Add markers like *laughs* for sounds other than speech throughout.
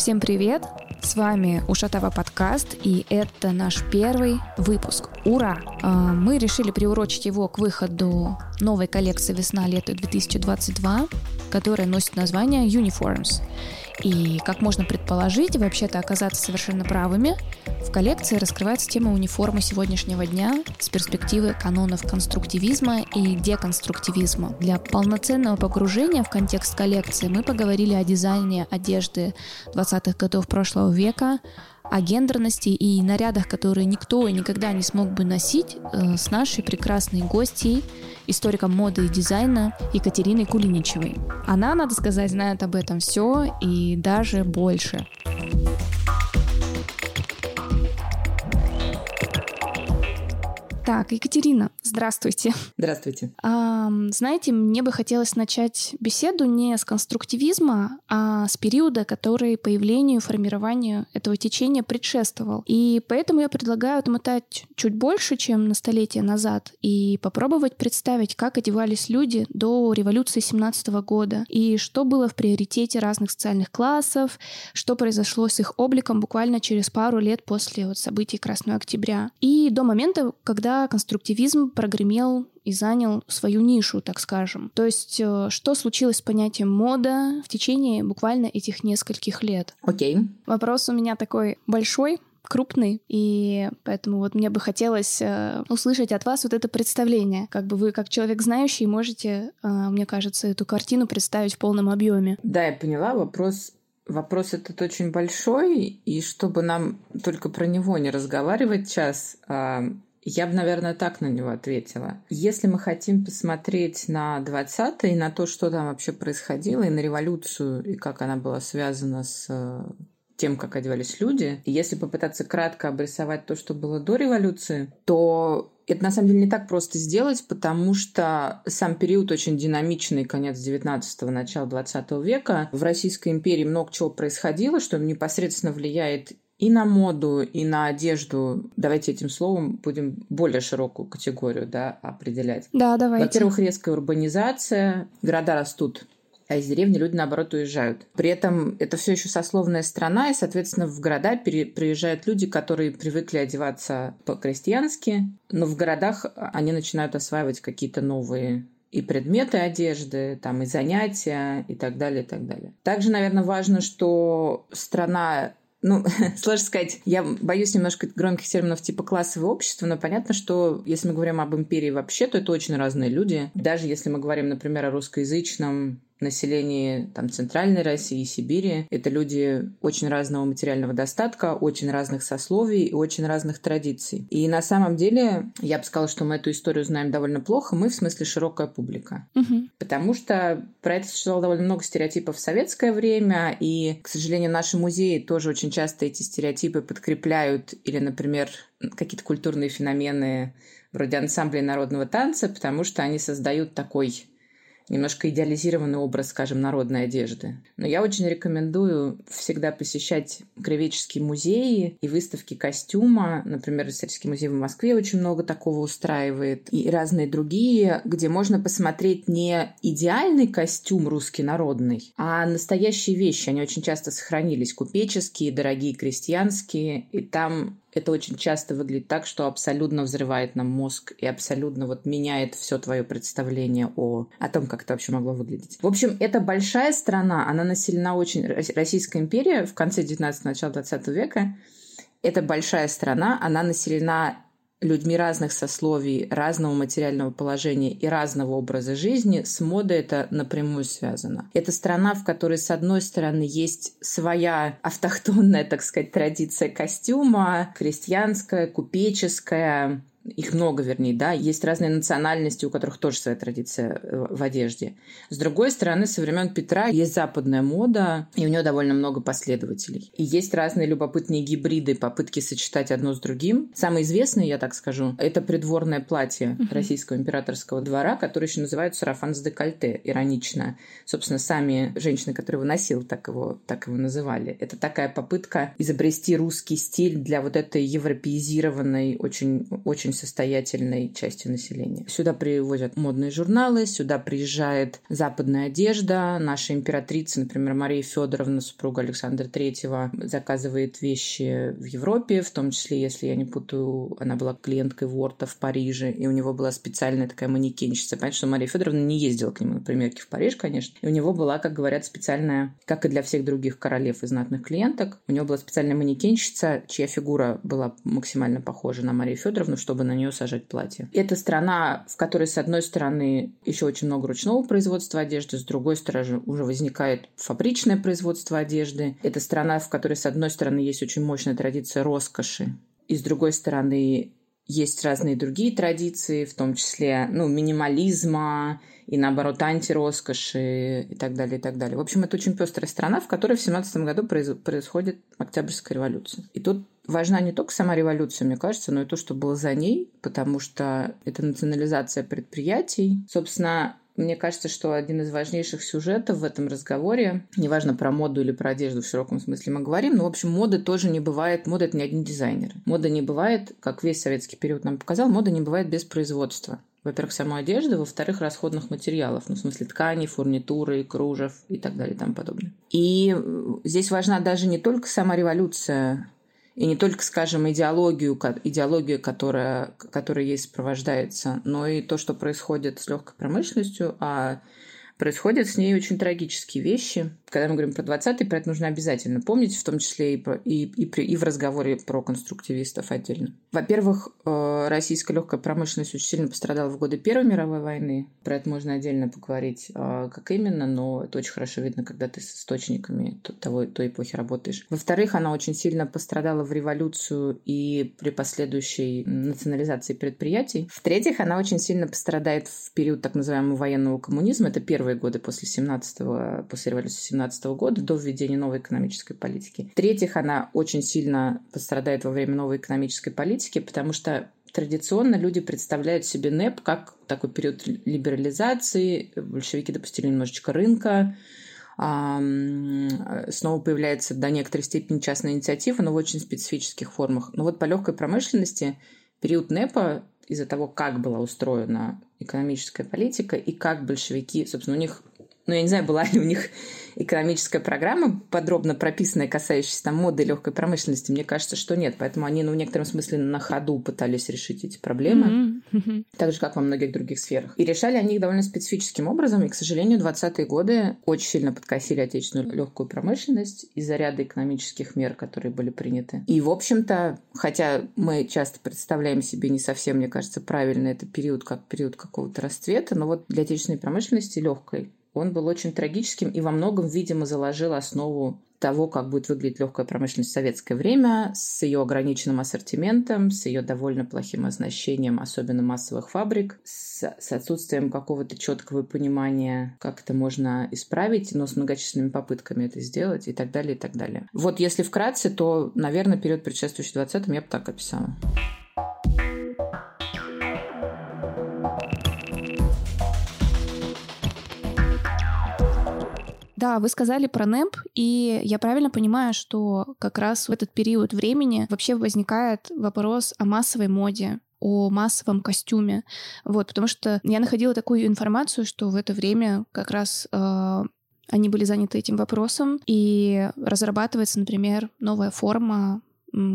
Всем привет! С вами Ушатава подкаст, и это наш первый выпуск. Ура! А, мы решили приурочить его к выходу новой коллекции «Весна-лето 2022», которая носит название «Uniforms». И, как можно предположить, вообще-то оказаться совершенно правыми, в коллекции раскрывается тема униформы сегодняшнего дня с перспективы канонов конструктивизма и деконструктивизма. Для полноценного погружения в контекст коллекции мы поговорили о дизайне одежды 20-х годов прошлого века, о гендерности и нарядах, которые никто и никогда не смог бы носить э, с нашей прекрасной гостьей, историком моды и дизайна Екатериной Кулиничевой. Она, надо сказать, знает об этом все и даже больше. Так, Екатерина, здравствуйте. Здравствуйте. А, знаете, мне бы хотелось начать беседу не с конструктивизма, а с периода, который появлению и формированию этого течения предшествовал. И поэтому я предлагаю отмотать чуть больше, чем на столетие назад, и попробовать представить, как одевались люди до революции 17 года, и что было в приоритете разных социальных классов, что произошло с их обликом буквально через пару лет после вот событий Красного октября. И до момента, когда конструктивизм прогремел и занял свою нишу, так скажем. То есть, э, что случилось с понятием мода в течение буквально этих нескольких лет? Окей. Okay. Вопрос у меня такой большой, крупный, и поэтому вот мне бы хотелось э, услышать от вас вот это представление. Как бы вы, как человек знающий, можете, э, мне кажется, эту картину представить в полном объеме. Да, я поняла. Вопрос Вопрос этот очень большой, и чтобы нам только про него не разговаривать сейчас, а, я бы, наверное, так на него ответила. Если мы хотим посмотреть на 20-е, на то, что там вообще происходило, и на революцию, и как она была связана с э, тем, как одевались люди, и если попытаться кратко обрисовать то, что было до революции, то это на самом деле не так просто сделать, потому что сам период очень динамичный, конец 19-го, начало 20 века. В Российской империи много чего происходило, что непосредственно влияет и на моду, и на одежду. Давайте этим словом будем более широкую категорию да, определять. Да, давайте. Во-первых, резкая урбанизация, города растут а из деревни люди, наоборот, уезжают. При этом это все еще сословная страна, и, соответственно, в города приезжают люди, которые привыкли одеваться по-крестьянски, но в городах они начинают осваивать какие-то новые и предметы одежды, там и занятия и так далее, и так далее. Также, наверное, важно, что страна ну, *laughs* сложно сказать, я боюсь немножко громких терминов типа классовое общество, но понятно, что если мы говорим об империи вообще, то это очень разные люди. Даже если мы говорим, например, о русскоязычном населении там, Центральной России и Сибири. Это люди очень разного материального достатка, очень разных сословий и очень разных традиций. И на самом деле я бы сказала, что мы эту историю знаем довольно плохо. Мы в смысле широкая публика. Угу. Потому что про это существовало довольно много стереотипов в советское время, и, к сожалению, наши музеи тоже очень часто эти стереотипы подкрепляют или, например, какие-то культурные феномены вроде ансамблей народного танца, потому что они создают такой немножко идеализированный образ, скажем, народной одежды. Но я очень рекомендую всегда посещать кривеческие музеи и выставки костюма. Например, Исторический музей в Москве очень много такого устраивает. И разные другие, где можно посмотреть не идеальный костюм русский народный, а настоящие вещи. Они очень часто сохранились. Купеческие, дорогие крестьянские. И там это очень часто выглядит так, что абсолютно взрывает нам мозг и абсолютно вот меняет все твое представление о, о том, как это вообще могло выглядеть. В общем, это большая страна, она населена очень... Российская империя в конце 19 начала 20 века это большая страна, она населена людьми разных сословий, разного материального положения и разного образа жизни, с модой это напрямую связано. Это страна, в которой, с одной стороны, есть своя автохтонная, так сказать, традиция костюма, крестьянская, купеческая, их много, вернее, да, есть разные национальности, у которых тоже своя традиция э, в одежде. С другой стороны, со времен Петра есть западная мода, и у нее довольно много последователей. И есть разные любопытные гибриды, попытки сочетать одно с другим. Самое известное, я так скажу, это придворное платье российского императорского двора, которое еще называют сарафан с декольте, иронично. Собственно, сами женщины, которые его носил, так его, так его называли. Это такая попытка изобрести русский стиль для вот этой европеизированной, очень, очень очень состоятельной части населения. Сюда привозят модные журналы, сюда приезжает западная одежда. Наша императрица, например, Мария Федоровна, супруга Александра Третьего, заказывает вещи в Европе, в том числе, если я не путаю, она была клиенткой Ворта в Париже, и у него была специальная такая манекенщица. Понятно, что Мария Федоровна не ездила к нему на примерки в Париж, конечно. И у него была, как говорят, специальная, как и для всех других королев и знатных клиенток, у него была специальная манекенщица, чья фигура была максимально похожа на Марию Федоровну, чтобы на нее сажать платье. Это страна, в которой, с одной стороны, еще очень много ручного производства одежды, с другой стороны, уже возникает фабричное производство одежды. Это страна, в которой, с одной стороны, есть очень мощная традиция роскоши, и с другой стороны, есть разные другие традиции, в том числе ну, минимализма и, наоборот, антироскоши и так далее, и так далее. В общем, это очень пестрая страна, в которой в 17 году происходит Октябрьская революция. И тут важна не только сама революция, мне кажется, но и то, что было за ней, потому что это национализация предприятий. Собственно, мне кажется, что один из важнейших сюжетов в этом разговоре, неважно про моду или про одежду в широком смысле мы говорим, но, в общем, моды тоже не бывает, мода – это не одни дизайнеры. Мода не бывает, как весь советский период нам показал, мода не бывает без производства. Во-первых, самой одежды, во-вторых, расходных материалов, ну, в смысле ткани, фурнитуры, кружев и так далее и тому подобное. И здесь важна даже не только сама революция и не только, скажем, идеологию, идеологию которая, которая ей сопровождается, но и то, что происходит с легкой промышленностью, а происходят с ней очень трагические вещи. Когда мы говорим про 20-й, про это нужно обязательно помнить, в том числе и, про, и, и, при, и в разговоре про конструктивистов отдельно. Во-первых, э, российская легкая промышленность очень сильно пострадала в годы Первой мировой войны. Про это можно отдельно поговорить, э, как именно, но это очень хорошо видно, когда ты с источниками того, той эпохи работаешь. Во-вторых, она очень сильно пострадала в революцию и при последующей национализации предприятий. В-третьих, она очень сильно пострадает в период так называемого военного коммунизма. Это первые годы после 17 после революции 17 года до введения новой экономической политики. В-третьих, она очень сильно пострадает во время новой экономической политики, потому что традиционно люди представляют себе НЭП как такой период либерализации, большевики допустили немножечко рынка, снова появляется до некоторой степени частная инициатива, но в очень специфических формах. Но вот по легкой промышленности период НЭПа из-за того, как была устроена экономическая политика и как большевики, собственно, у них ну, я не знаю, была *laughs* ли у них экономическая программа, подробно прописанная, касающаяся там моды и легкой промышленности. Мне кажется, что нет. Поэтому они, ну, в некотором смысле на ходу пытались решить эти проблемы. Mm-hmm. Так же, как во многих других сферах. И решали они их довольно специфическим образом. И, к сожалению, 20-е годы очень сильно подкосили отечественную легкую промышленность из-за ряда экономических мер, которые были приняты. И, в общем-то, хотя мы часто представляем себе не совсем, мне кажется, правильно это период как период какого-то расцвета, но вот для отечественной промышленности легкой он был очень трагическим и во многом, видимо, заложил основу того, как будет выглядеть легкая промышленность в советское время, с ее ограниченным ассортиментом, с ее довольно плохим оснащением, особенно массовых фабрик, с, с отсутствием какого-то четкого понимания, как это можно исправить, но с многочисленными попытками это сделать и так далее, и так далее. Вот если вкратце, то, наверное, период предшествующий 20-м я бы так описала. Да, вы сказали про НЭП, и я правильно понимаю, что как раз в этот период времени вообще возникает вопрос о массовой моде, о массовом костюме. Вот, потому что я находила такую информацию, что в это время как раз э, они были заняты этим вопросом, и разрабатывается, например, новая форма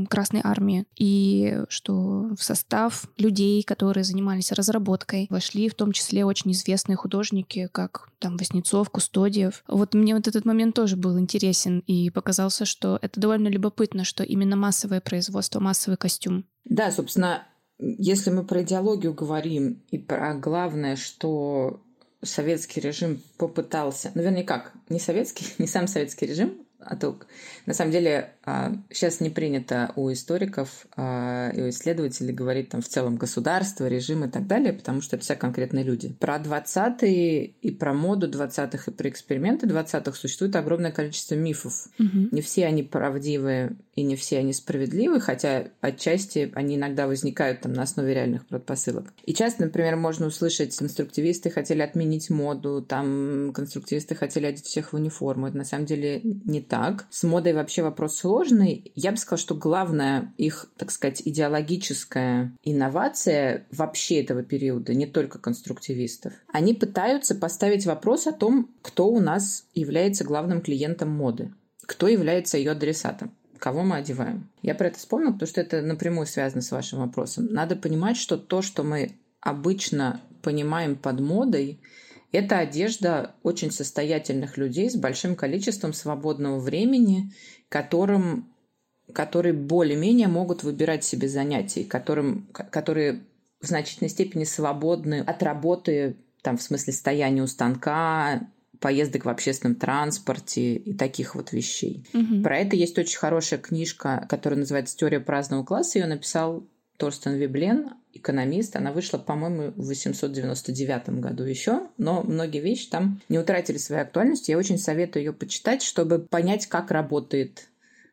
Красной Армии, и что в состав людей, которые занимались разработкой, вошли в том числе очень известные художники, как там Васнецов, Кустодиев. Вот мне вот этот момент тоже был интересен, и показался, что это довольно любопытно, что именно массовое производство, массовый костюм. Да, собственно, если мы про идеологию говорим и про главное, что советский режим попытался, вернее, как, не советский, *laughs* не сам советский режим, а то, на самом деле, сейчас а, не принято у историков а, и у исследователей говорить там в целом государство, режим и так далее, потому что это все конкретные люди. Про 20-е и про моду 20-х и про эксперименты 20-х существует огромное количество мифов. Угу. Не все они правдивые и не все они справедливы, хотя отчасти они иногда возникают там на основе реальных предпосылок. И часто, например, можно услышать, конструктивисты хотели отменить моду, там конструктивисты хотели одеть всех в униформу. Это на самом деле не так. С модой вообще вопрос сложный. Я бы сказала, что главная их, так сказать, идеологическая инновация вообще этого периода, не только конструктивистов, они пытаются поставить вопрос о том, кто у нас является главным клиентом моды, кто является ее адресатом кого мы одеваем. Я про это вспомнила, потому что это напрямую связано с вашим вопросом. Надо понимать, что то, что мы обычно понимаем под модой, это одежда очень состоятельных людей с большим количеством свободного времени, которым, которые более-менее могут выбирать себе занятия, которым, которые в значительной степени свободны от работы, там, в смысле стояния у станка, поездок в общественном транспорте и таких вот вещей. Угу. Про это есть очень хорошая книжка, которая называется «Теория праздного класса». Ее написал Торстен Виблен, экономист. Она вышла, по-моему, в 899 году еще, но многие вещи там не утратили своей актуальности. Я очень советую ее почитать, чтобы понять, как работает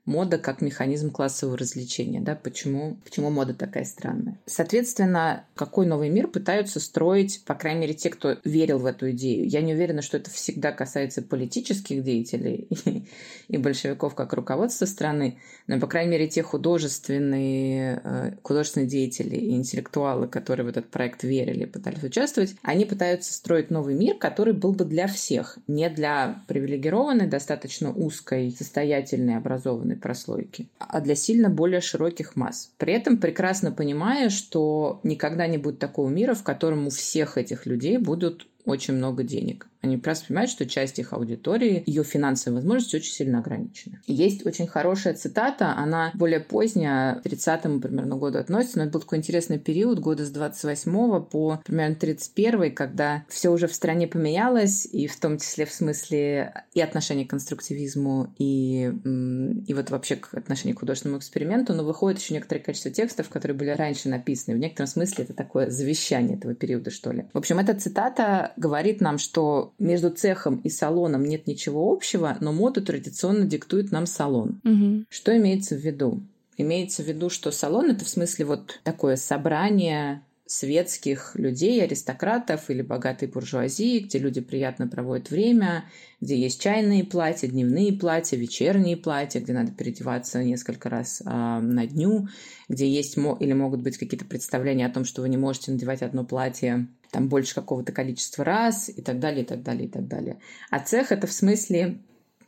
мода как механизм классового развлечения, да, почему, почему мода такая странная. Соответственно, какой новый мир пытаются строить, по крайней мере, те, кто верил в эту идею. Я не уверена, что это всегда касается политических деятелей и, *laughs* и большевиков как руководства страны, но, по крайней мере, те художественные, э, художественные деятели и интеллектуалы, которые в этот проект верили, пытались участвовать, они пытаются строить новый мир, который был бы для всех, не для привилегированной, достаточно узкой, состоятельной, образованной определенной прослойки, а для сильно более широких масс. При этом прекрасно понимая, что никогда не будет такого мира, в котором у всех этих людей будут очень много денег. Они просто понимают, что часть их аудитории, ее финансовые возможности очень сильно ограничены. Есть очень хорошая цитата, она более поздняя, 30-му примерно году относится, но это был такой интересный период, года с 28 по примерно 31 когда все уже в стране поменялось, и в том числе в смысле и отношения к конструктивизму, и, и вот вообще к отношению к художественному эксперименту, но выходит еще некоторое количество текстов, которые были раньше написаны. В некотором смысле это такое завещание этого периода, что ли. В общем, эта цитата говорит нам, что между цехом и салоном нет ничего общего, но моду традиционно диктует нам салон. Угу. Что имеется в виду? Имеется в виду, что салон это в смысле вот такое собрание светских людей, аристократов или богатой буржуазии, где люди приятно проводят время, где есть чайные платья, дневные платья, вечерние платья, где надо переодеваться несколько раз а, на дню, где есть или могут быть какие-то представления о том, что вы не можете надевать одно платье там больше какого-то количества раз и так далее, и так далее, и так далее. А цех это в смысле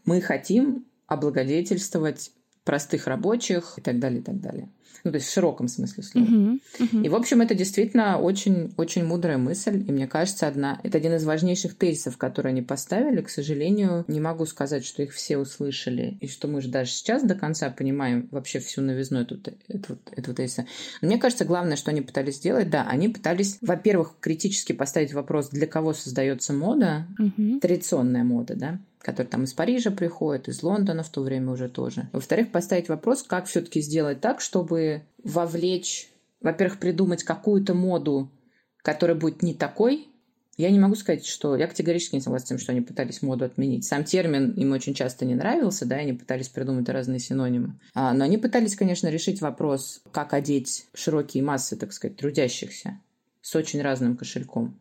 мы хотим облагодетельствовать простых рабочих и так далее, и так далее. Ну, то есть в широком смысле слова. Uh-huh, uh-huh. И, в общем, это действительно очень, очень мудрая мысль. И мне кажется, одна, это один из важнейших тезисов, которые они поставили. К сожалению, не могу сказать, что их все услышали, и что мы же даже сейчас до конца понимаем вообще всю новизну этого, этого, этого тезиса. Но мне кажется, главное, что они пытались сделать, да, они пытались, во-первых, критически поставить вопрос, для кого создается мода, uh-huh. традиционная мода, да, который там из Парижа приходит, из Лондона в то время уже тоже. Во-вторых, поставить вопрос, как все-таки сделать так, чтобы вовлечь, во-первых, придумать какую-то моду, которая будет не такой. Я не могу сказать, что... Я категорически не согласна с тем, что они пытались моду отменить. Сам термин им очень часто не нравился, да, они пытались придумать разные синонимы. А, но они пытались, конечно, решить вопрос, как одеть широкие массы, так сказать, трудящихся с очень разным кошельком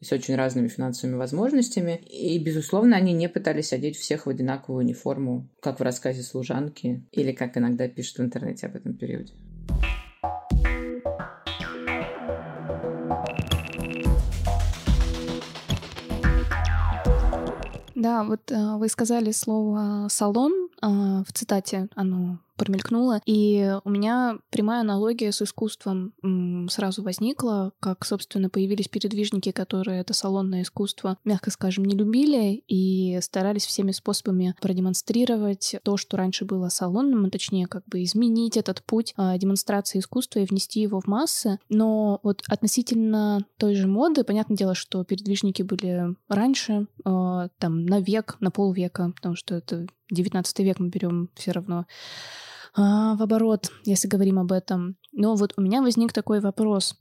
с очень разными финансовыми возможностями. И, безусловно, они не пытались одеть всех в одинаковую униформу, как в рассказе «Служанки» или как иногда пишут в интернете об этом периоде. Да, вот э, вы сказали слово «салон», э, в цитате оно промелькнуло. И у меня прямая аналогия с искусством сразу возникла, как, собственно, появились передвижники, которые это салонное искусство, мягко скажем, не любили и старались всеми способами продемонстрировать то, что раньше было салонным, а точнее, как бы изменить этот путь а, демонстрации искусства и внести его в массы. Но вот относительно той же моды, понятное дело, что передвижники были раньше, а, там, на век, на полвека, потому что это 19 век мы берем все равно а, в оборот, если говорим об этом. Но вот у меня возник такой вопрос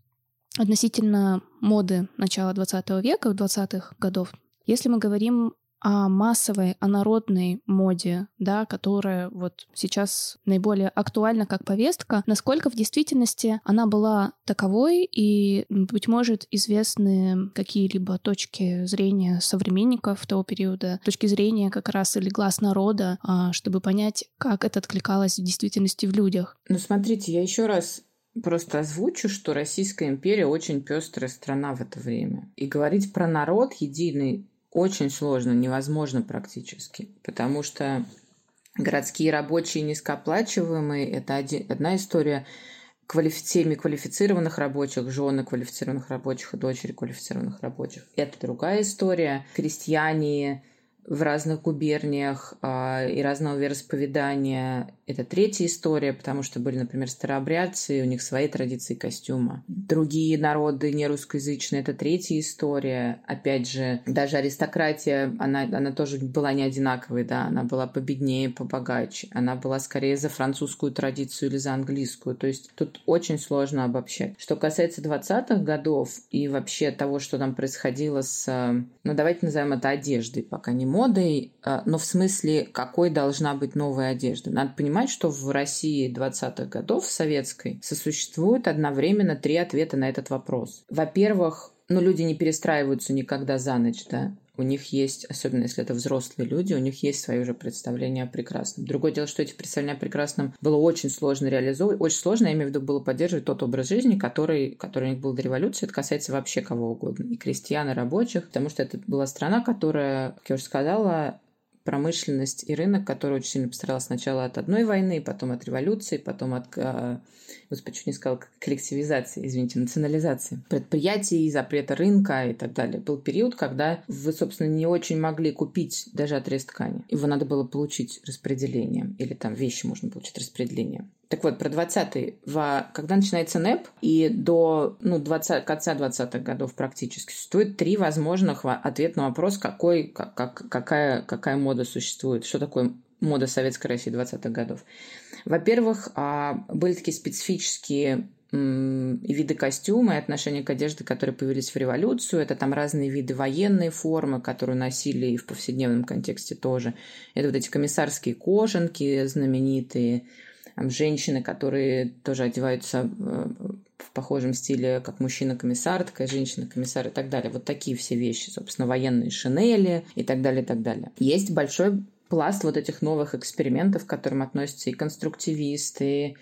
относительно моды начала 20 века, 20-х годов. Если мы говорим о массовой, о народной моде, да, которая вот сейчас наиболее актуальна как повестка, насколько в действительности она была таковой, и, быть может, известны какие-либо точки зрения современников того периода, точки зрения как раз или глаз народа, а, чтобы понять, как это откликалось в действительности в людях. Ну, смотрите, я еще раз просто озвучу, что Российская империя очень пестрая страна в это время. И говорить про народ единый очень сложно, невозможно практически, потому что городские рабочие низкооплачиваемые – это один, одна история, квалифи... семьи квалифицированных рабочих, жены квалифицированных рабочих и дочери квалифицированных рабочих. Это другая история. Крестьяне в разных губерниях э, и разного вероисповедания. Это третья история, потому что были, например, старообрядцы, и у них свои традиции костюма. Другие народы не русскоязычные – это третья история. Опять же, даже аристократия, она, она тоже была не одинаковой, да, она была победнее, побогаче. Она была скорее за французскую традицию или за английскую. То есть тут очень сложно обобщать. Что касается 20-х годов и вообще того, что там происходило с, ну давайте назовем это одеждой, пока не модой, а, но в смысле, какой должна быть новая одежда. Надо понимать, что в России 20-х годов, в советской, сосуществует одновременно три ответа на этот вопрос. Во-первых, ну, люди не перестраиваются никогда за ночь, да. У них есть, особенно если это взрослые люди, у них есть свое уже представление о прекрасном. Другое дело, что эти представления о прекрасном было очень сложно реализовывать. Очень сложно, я имею в виду, было поддерживать тот образ жизни, который, который у них был до революции. Это касается вообще кого угодно. И крестьян, и рабочих. Потому что это была страна, которая, как я уже сказала, промышленность и рынок, который очень сильно пострадал сначала от одной войны, потом от революции, потом от, а, господи, чуть не сказал, коллективизации, извините, национализации предприятий, запрета рынка и так далее. Был период, когда вы, собственно, не очень могли купить даже отрез ткани. Его надо было получить распределением, или там вещи можно получить распределением. Так вот, про 20-й. Когда начинается НЭП и до ну, 20, конца 20-х годов практически существует три возможных ответа на вопрос, какой, как, какая, какая мода существует, что такое мода Советской России 20-х годов. Во-первых, а, были такие специфические и виды костюма, и отношения к одежде, которые появились в революцию. Это там разные виды военной формы, которые носили и в повседневном контексте тоже. Это вот эти комиссарские кожанки знаменитые, там, женщины, которые тоже одеваются э, в похожем стиле, как мужчина-комиссар, такая женщина-комиссар и так далее. Вот такие все вещи, собственно, военные шинели и так далее, и так далее. Есть большой пласт вот этих новых экспериментов, к которым относятся и конструктивисты,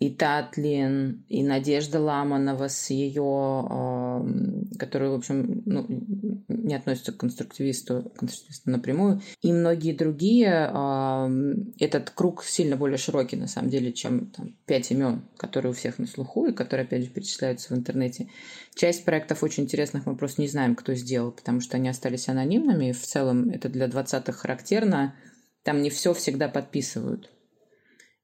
и Татлин, и Надежда Ламанова с ее, которая, в общем, ну, не относится к конструктивисту, конструктивисту напрямую, и многие другие. Этот круг сильно более широкий, на самом деле, чем там, пять имен, которые у всех на слуху и которые, опять же, перечисляются в интернете. Часть проектов очень интересных мы просто не знаем, кто сделал, потому что они остались анонимными, и в целом это для 20-х характерно. Там не все всегда подписывают.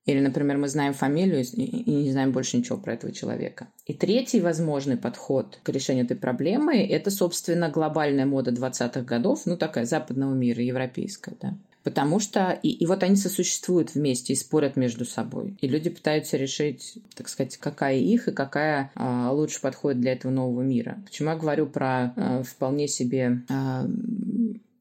Или, например, мы знаем фамилию и не знаем больше ничего про этого человека. И третий возможный подход к решению этой проблемы – это, собственно, глобальная мода 20-х годов, ну, такая западного мира, европейская, да. Потому что и, и вот они сосуществуют вместе и спорят между собой. И люди пытаются решить, так сказать, какая их и какая а, лучше подходит для этого нового мира. Почему я говорю про а, вполне себе а,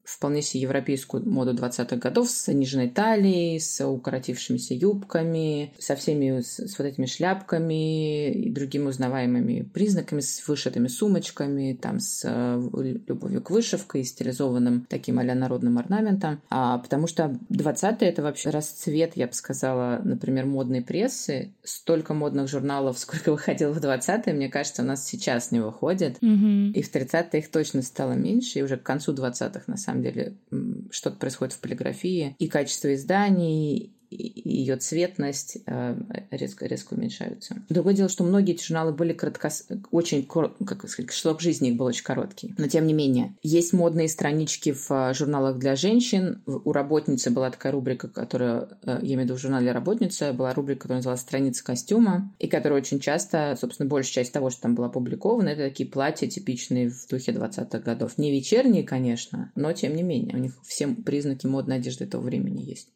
вполне себе европейскую моду 20-х годов с заниженной талией, с укоротившимися юбками, со всеми с, с вот этими шляпками и другими узнаваемыми признаками, с вышитыми сумочками, там с э, любовью к вышивке и стилизованным таким а народным орнаментом. А, потому что 20-е это вообще расцвет, я бы сказала, например, модной прессы. Столько модных журналов, *laughs* сколько выходило в 20-е, мне кажется, у нас сейчас не выходит. Mm-hmm. И в 30-е их точно стало меньше, и уже к концу 20-х, на самом самом деле что-то происходит в полиграфии, и качество изданий, ее цветность э, резко, резко уменьшаются. Другое дело, что многие эти журналы были краткос... очень, как сказать, срок жизни их был очень короткий. Но тем не менее, есть модные странички в э, журналах для женщин. У работницы была такая рубрика, которая, э, я имею в виду в журнале «Работница», была рубрика, которая называлась «Страница костюма», и которая очень часто, собственно, большая часть того, что там было опубликовано, это такие платья типичные в духе 20-х годов. Не вечерние, конечно, но тем не менее, у них все признаки модной одежды того времени есть.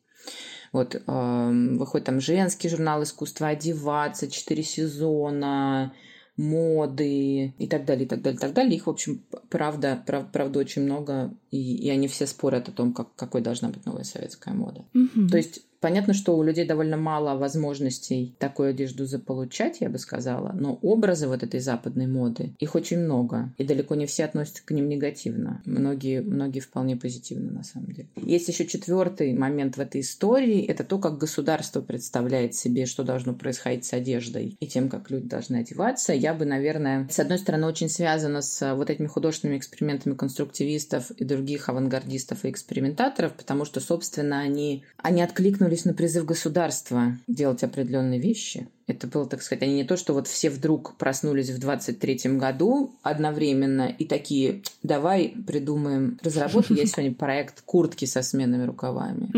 Вот э, выходит там женский журнал искусства одеваться, четыре сезона, моды и так далее, и так далее, и так далее. Их, в общем, правда, прав, правда очень много, и, и они все спорят о том, как, какой должна быть новая советская мода. Мгм. То есть Понятно, что у людей довольно мало возможностей такую одежду заполучать, я бы сказала, но образы вот этой западной моды, их очень много, и далеко не все относятся к ним негативно. Многие, многие вполне позитивно, на самом деле. Есть еще четвертый момент в этой истории, это то, как государство представляет себе, что должно происходить с одеждой и тем, как люди должны одеваться. Я бы, наверное, с одной стороны, очень связана с вот этими художественными экспериментами конструктивистов и других авангардистов и экспериментаторов, потому что, собственно, они, они откликнулись на призыв государства делать определенные вещи. Это было, так сказать, они не то, что вот все вдруг проснулись в 23-м году одновременно и такие, давай придумаем, разработаем, я сегодня проект куртки со сменными рукавами.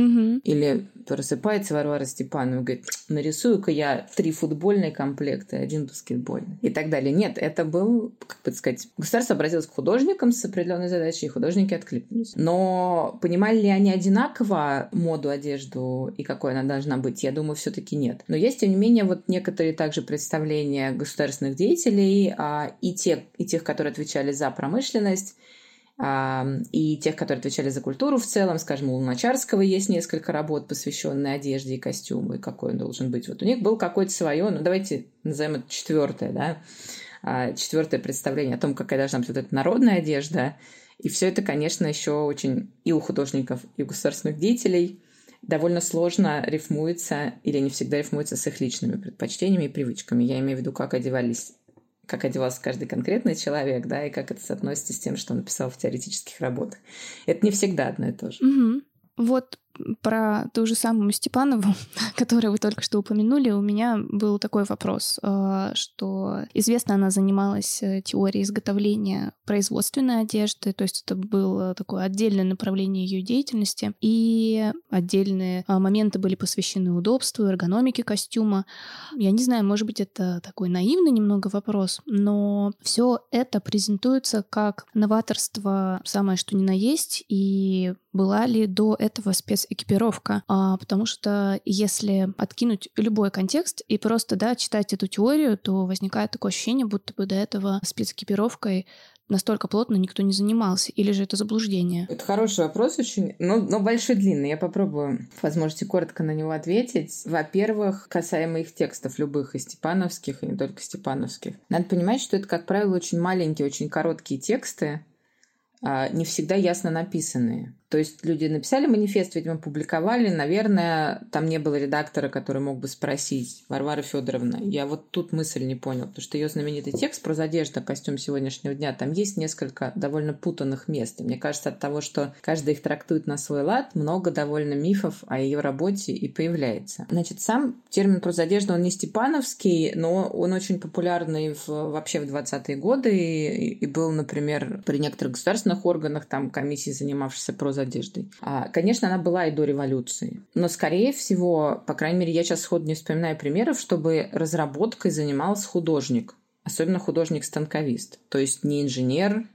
Или просыпается Варвара Степанова и говорит, нарисую-ка я три футбольные комплекта и один баскетбольный. И так далее. Нет, это был, как бы сказать, государство обратилось к художникам с определенной задачей, и художники откликнулись. Но понимали ли они одинаково моду, одежду и какой она должна быть? Я думаю, все таки нет. Но есть, тем не менее, вот некоторые также представления государственных деятелей а, и, те, и тех, которые отвечали за промышленность, а, и тех, которые отвечали за культуру в целом, скажем, у Луначарского есть несколько работ, посвященные одежде и костюму, и какой он должен быть. Вот у них было какое-то свое, ну давайте назовем это четвертое, да, а, четвертое представление о том, какая должна быть вот эта народная одежда. И все это, конечно, еще очень и у художников, и у государственных деятелей довольно сложно рифмуется или не всегда рифмуется с их личными предпочтениями и привычками. Я имею в виду, как одевались как одевался каждый конкретный человек, да, и как это соотносится с тем, что он написал в теоретических работах. Это не всегда одно и то же. Мгм. Вот про ту же самую Степанову, *laughs* которую вы только что упомянули, у меня был такой вопрос, э, что известно, она занималась э, теорией изготовления производственной одежды, то есть это было такое отдельное направление ее деятельности, и отдельные а, моменты были посвящены удобству, эргономике костюма. Я не знаю, может быть, это такой наивный немного вопрос, но все это презентуется как новаторство самое что ни на есть, и была ли до этого спецэкипировка? А, потому что если откинуть любой контекст и просто да, читать эту теорию, то возникает такое ощущение, будто бы до этого спецэкипировкой настолько плотно никто не занимался. Или же это заблуждение? Это хороший вопрос очень, но, но большой длинный. Я попробую, возможно, коротко на него ответить. Во-первых, касаемо их текстов, любых и степановских, и не только степановских. Надо понимать, что это, как правило, очень маленькие, очень короткие тексты, а, не всегда ясно написанные. То есть люди написали манифест, видимо, публиковали. Наверное, там не было редактора, который мог бы спросить, Варвара Федоровна, я вот тут мысль не понял, потому что ее знаменитый текст про задежда, костюм сегодняшнего дня, там есть несколько довольно путанных мест. И мне кажется, от того, что каждый их трактует на свой лад, много довольно мифов о ее работе и появляется. Значит, сам термин про задежду, он не степановский, но он очень популярный в, вообще в 20-е годы и, и был, например, при некоторых государственных органах, там комиссии, занимавшиеся про одеждой. А, конечно, она была и до революции. Но, скорее всего, по крайней мере, я сейчас сходу не вспоминаю примеров, чтобы разработкой занимался художник. Особенно художник-станковист. То есть не инженер,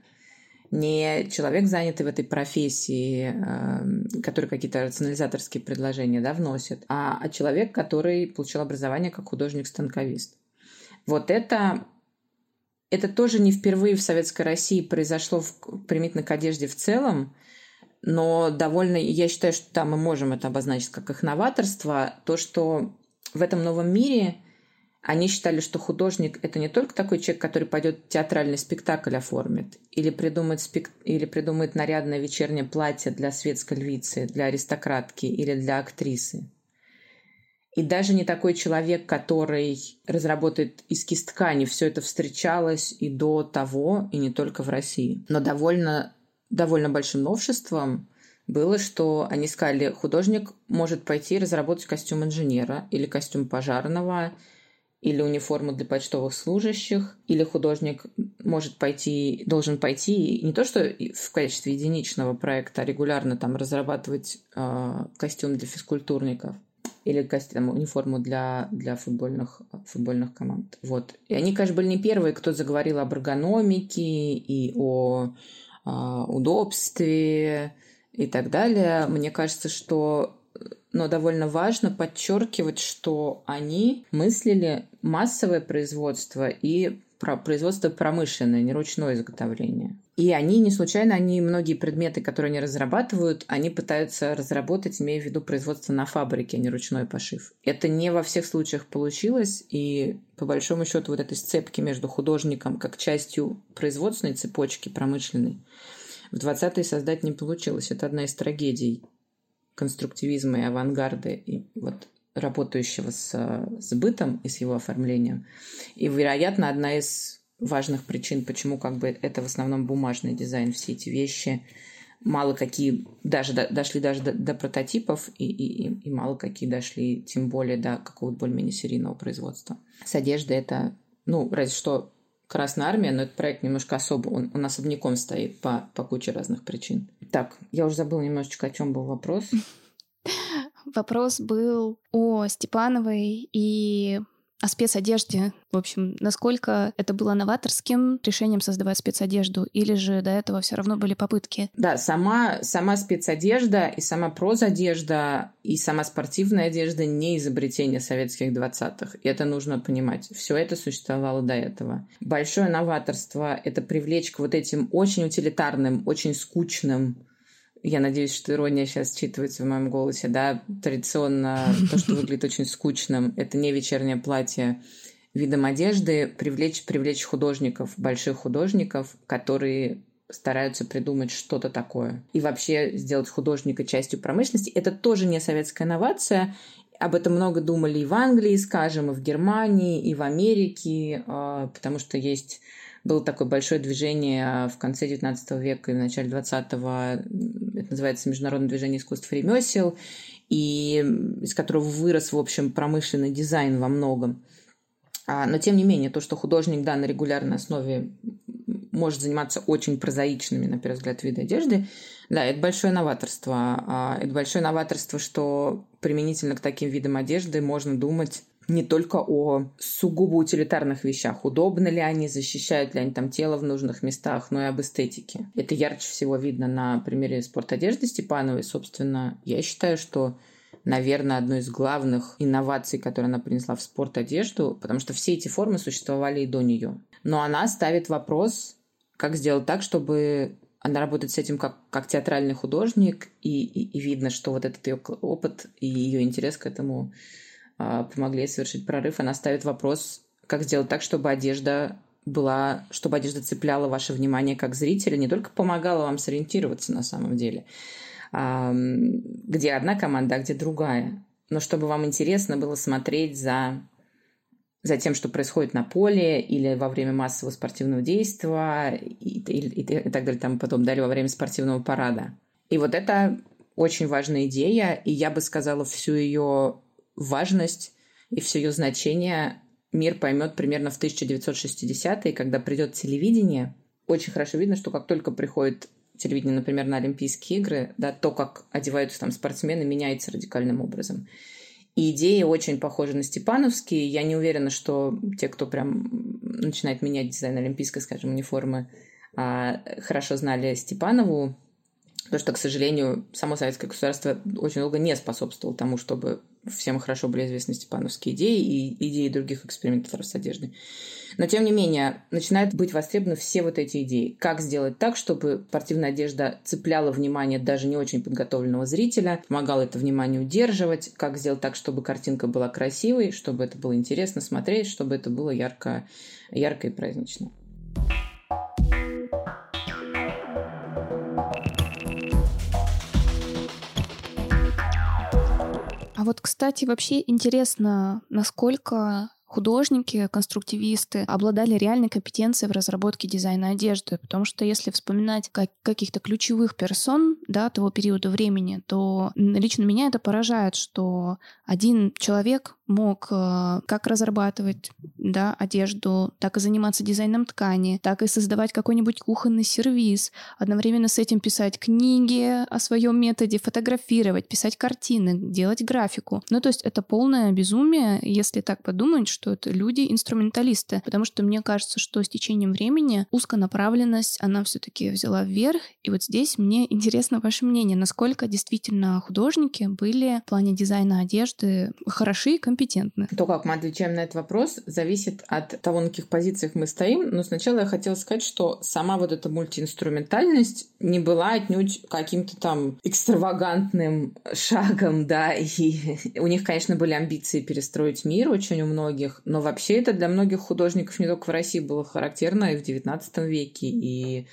не человек, занятый в этой профессии, э, который какие-то рационализаторские предложения да, вносит, а, а человек, который получил образование как художник-станковист. Вот это это тоже не впервые в Советской России произошло в, примитивно к одежде в целом но довольно, я считаю, что там мы можем это обозначить как их новаторство, то, что в этом новом мире они считали, что художник – это не только такой человек, который пойдет театральный спектакль оформит, или придумает, спек... или придумает нарядное вечернее платье для светской львицы, для аристократки или для актрисы. И даже не такой человек, который разработает эскиз ткани. Все это встречалось и до того, и не только в России. Но довольно довольно большим новшеством было, что они сказали, художник может пойти разработать костюм инженера или костюм пожарного, или униформу для почтовых служащих, или художник может пойти, должен пойти не то что в качестве единичного проекта, а регулярно там разрабатывать э, костюм для физкультурников или костюм, униформу для, для футбольных, футбольных команд. Вот. И они, конечно, были не первые, кто заговорил об эргономике и о удобстве и так далее. Мне кажется, что но довольно важно подчеркивать, что они мыслили массовое производство и производство промышленное, не ручное изготовление. И они, не случайно, они многие предметы, которые они разрабатывают, они пытаются разработать, имея в виду производство на фабрике, а не ручной пошив. Это не во всех случаях получилось, и по большому счету вот этой сцепки между художником как частью производственной цепочки промышленной в 20-е создать не получилось. Это одна из трагедий конструктивизма и авангарда, и вот работающего с, с бытом и с его оформлением. И, вероятно, одна из важных причин, почему как бы это в основном бумажный дизайн, все эти вещи мало какие даже до, дошли даже до, до прототипов и, и, и мало какие дошли тем более до какого-то более-менее серийного производства. С одеждой это, ну, разве что Красная Армия, но этот проект немножко особо, он, он особняком стоит по, по куче разных причин. Так, я уже забыла немножечко, о чем был вопрос. Вопрос был о Степановой и о спецодежде. В общем, насколько это было новаторским решением создавать спецодежду, или же до этого все равно были попытки? Да, сама, сама спецодежда и сама прозодежда и сама спортивная одежда не изобретение советских 20-х. И это нужно понимать. Все это существовало до этого. Большое новаторство — это привлечь к вот этим очень утилитарным, очень скучным я надеюсь, что ирония сейчас считывается в моем голосе, да, традиционно то, что выглядит очень скучным, это не вечернее платье видом одежды, привлечь, привлечь художников, больших художников, которые стараются придумать что-то такое. И вообще сделать художника частью промышленности. Это тоже не советская инновация. Об этом много думали и в Англии, скажем, и в Германии, и в Америке, а, потому что есть было такое большое движение в конце XIX века и в начале XX, это называется Международное движение искусств и ремесел, и из которого вырос, в общем, промышленный дизайн во многом. А, но, тем не менее, то, что художник, да, на регулярной основе может заниматься очень прозаичными, на первый взгляд, виды одежды, да, это большое новаторство. А, это большое новаторство, что применительно к таким видам одежды можно думать не только о сугубо утилитарных вещах, удобны ли они, защищают ли они там тело в нужных местах, но и об эстетике. Это ярче всего видно на примере спортодежды Степановой. Собственно, я считаю, что наверное, одной из главных инноваций, которые она принесла в спорт одежду, потому что все эти формы существовали и до нее. Но она ставит вопрос, как сделать так, чтобы она работает с этим как, как театральный художник, и, и, и видно, что вот этот ее опыт и ее интерес к этому помогли ей совершить прорыв. Она ставит вопрос, как сделать так, чтобы одежда была, чтобы одежда цепляла ваше внимание как зрителя, не только помогала вам сориентироваться на самом деле, а, где одна команда, а где другая, но чтобы вам интересно было смотреть за за тем, что происходит на поле или во время массового спортивного действия и, и, и так далее, там потом далее во время спортивного парада. И вот это очень важная идея, и я бы сказала, всю ее важность и все ее значение мир поймет примерно в 1960-е, когда придет телевидение. Очень хорошо видно, что как только приходит телевидение, например, на Олимпийские игры, да, то, как одеваются там спортсмены, меняется радикальным образом. И идеи очень похожи на степановские. Я не уверена, что те, кто прям начинает менять дизайн олимпийской, скажем, униформы, а, хорошо знали Степанову, потому что, к сожалению, само советское государство очень долго не способствовало тому, чтобы всем хорошо были известны степановские идеи и идеи других экспериментаторов с одеждой. Но, тем не менее, начинают быть востребованы все вот эти идеи. Как сделать так, чтобы спортивная одежда цепляла внимание даже не очень подготовленного зрителя, помогала это внимание удерживать, как сделать так, чтобы картинка была красивой, чтобы это было интересно смотреть, чтобы это было ярко, ярко и празднично. Вот, кстати, вообще интересно, насколько художники, конструктивисты обладали реальной компетенцией в разработке дизайна одежды, потому что если вспоминать как каких-то ключевых персон да, того периода времени, то лично меня это поражает, что один человек мог э, как разрабатывать да, одежду, так и заниматься дизайном ткани, так и создавать какой-нибудь кухонный сервис, одновременно с этим писать книги о своем методе, фотографировать, писать картины, делать графику. Ну, то есть это полное безумие, если так подумать, что это люди-инструменталисты, потому что мне кажется, что с течением времени узконаправленность, она все таки взяла вверх, и вот здесь мне *laughs* интересно ваше мнение, насколько действительно художники были в плане дизайна одежды хороши и компетентны. То, как мы отвечаем на этот вопрос, зависит от того, на каких позициях мы стоим. Но сначала я хотела сказать, что сама вот эта мультиинструментальность не была отнюдь каким-то там экстравагантным *laughs* шагом, да, и *laughs* у них, конечно, были амбиции перестроить мир очень у многих, но вообще это для многих художников не только в России было характерно и в XIX веке, и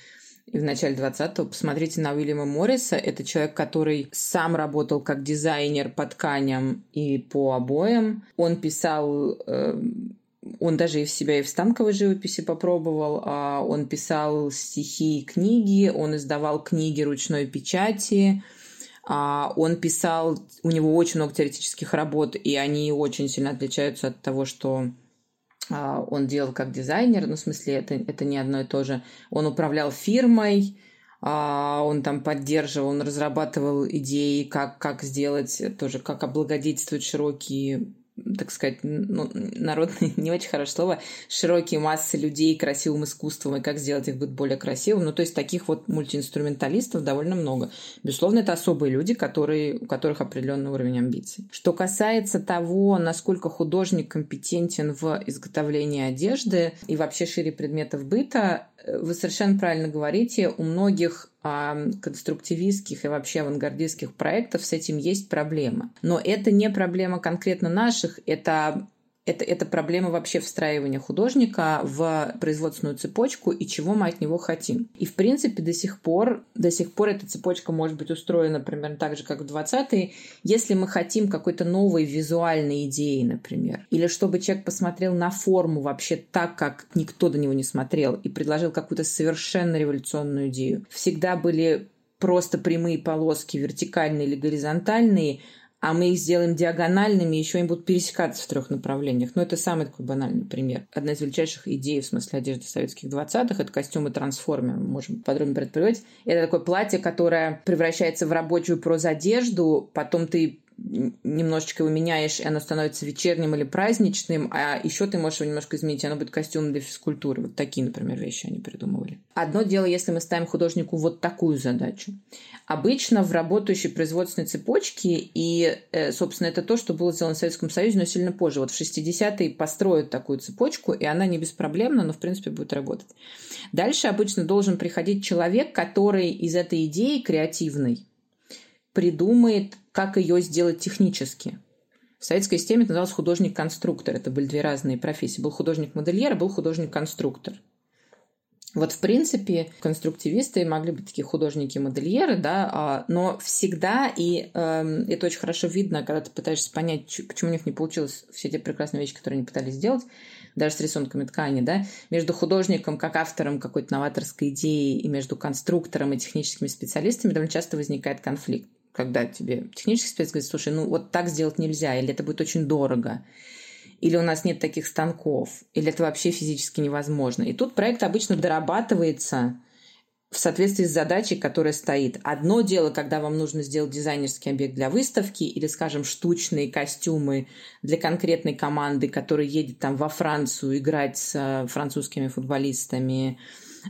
и в начале 20-го. Посмотрите на Уильяма Морриса. Это человек, который сам работал как дизайнер по тканям и по обоям. Он писал э, он даже и в себя и в станковой живописи попробовал. А он писал стихи и книги, он издавал книги ручной печати. А он писал, у него очень много теоретических работ, и они очень сильно отличаются от того, что а, он делал как дизайнер, ну, в смысле, это, это не одно и то же. Он управлял фирмой, а, он там поддерживал, он разрабатывал идеи, как, как сделать тоже, как облагодетельствовать широкие так сказать, ну, народное *laughs* не очень хорошее слово, широкие массы людей красивым искусством и как сделать их быть более красивым. Ну, то есть таких вот мультиинструменталистов довольно много. Безусловно, это особые люди, которые, у которых определенный уровень амбиций. Что касается того, насколько художник компетентен в изготовлении одежды и вообще шире предметов быта, вы совершенно правильно говорите, у многих конструктивистских и вообще авангардистских проектов с этим есть проблема. Но это не проблема конкретно наших, это это, это проблема вообще встраивания художника в производственную цепочку и чего мы от него хотим. И, в принципе, до сих пор, до сих пор эта цепочка может быть устроена примерно так же, как в 20-е. Если мы хотим какой-то новой визуальной идеи, например, или чтобы человек посмотрел на форму вообще так, как никто до него не смотрел, и предложил какую-то совершенно революционную идею. Всегда были просто прямые полоски, вертикальные или горизонтальные, а мы их сделаем диагональными, еще они будут пересекаться в трех направлениях. Но это самый такой банальный пример. Одна из величайших идей в смысле одежды советских 20-х – это костюмы трансформер. Мы можем подробно предположить. Это такое платье, которое превращается в рабочую прозодежду, потом ты немножечко его меняешь, и оно становится вечерним или праздничным, а еще ты можешь его немножко изменить, и оно будет костюм для физкультуры. Вот такие, например, вещи они придумывали. Одно дело, если мы ставим художнику вот такую задачу. Обычно в работающей производственной цепочке, и, э, собственно, это то, что было сделано в Советском Союзе, но сильно позже. Вот в 60-е построят такую цепочку, и она не беспроблемна, но, в принципе, будет работать. Дальше обычно должен приходить человек, который из этой идеи креативной придумает как ее сделать технически. В советской системе это называлось художник-конструктор. Это были две разные профессии. Был художник-модельер, а был художник-конструктор. Вот, в принципе, конструктивисты могли быть такие художники-модельеры, да, а, но всегда, и э, это очень хорошо видно, когда ты пытаешься понять, почему у них не получилось все те прекрасные вещи, которые они пытались сделать, даже с рисунками ткани, да, между художником, как автором какой-то новаторской идеи, и между конструктором и техническими специалистами довольно часто возникает конфликт когда тебе технический спец говорит, слушай, ну вот так сделать нельзя, или это будет очень дорого, или у нас нет таких станков, или это вообще физически невозможно. И тут проект обычно дорабатывается в соответствии с задачей, которая стоит. Одно дело, когда вам нужно сделать дизайнерский объект для выставки или, скажем, штучные костюмы для конкретной команды, которая едет там во Францию играть с французскими футболистами,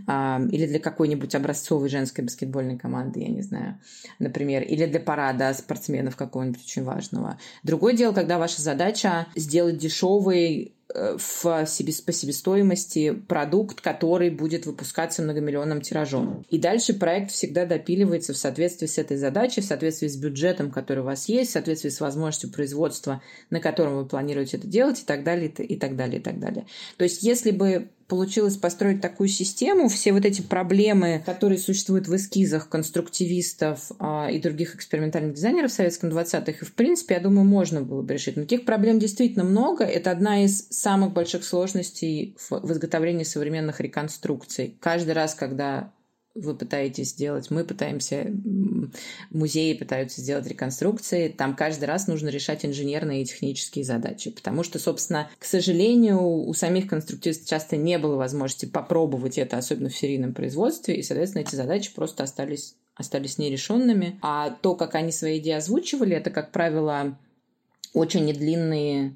или для какой-нибудь образцовой женской баскетбольной команды, я не знаю, например, или для парада спортсменов какого-нибудь очень важного. Другое дело, когда ваша задача сделать дешевый э, в себе, по себестоимости продукт, который будет выпускаться многомиллионным тиражом. И дальше проект всегда допиливается в соответствии с этой задачей, в соответствии с бюджетом, который у вас есть, в соответствии с возможностью производства, на котором вы планируете это делать, и так далее, и так далее, и так далее. То есть, если бы получилось построить такую систему, все вот эти проблемы, которые существуют в эскизах конструктивистов а, и других экспериментальных дизайнеров в советском 20-х, и в принципе, я думаю, можно было бы решить. Но таких проблем действительно много. Это одна из самых больших сложностей в, в изготовлении современных реконструкций. Каждый раз, когда вы пытаетесь сделать, мы пытаемся, музеи пытаются сделать реконструкции, там каждый раз нужно решать инженерные и технические задачи, потому что, собственно, к сожалению, у самих конструктивистов часто не было возможности попробовать это, особенно в серийном производстве, и, соответственно, эти задачи просто остались остались нерешенными. А то, как они свои идеи озвучивали, это, как правило, очень недлинные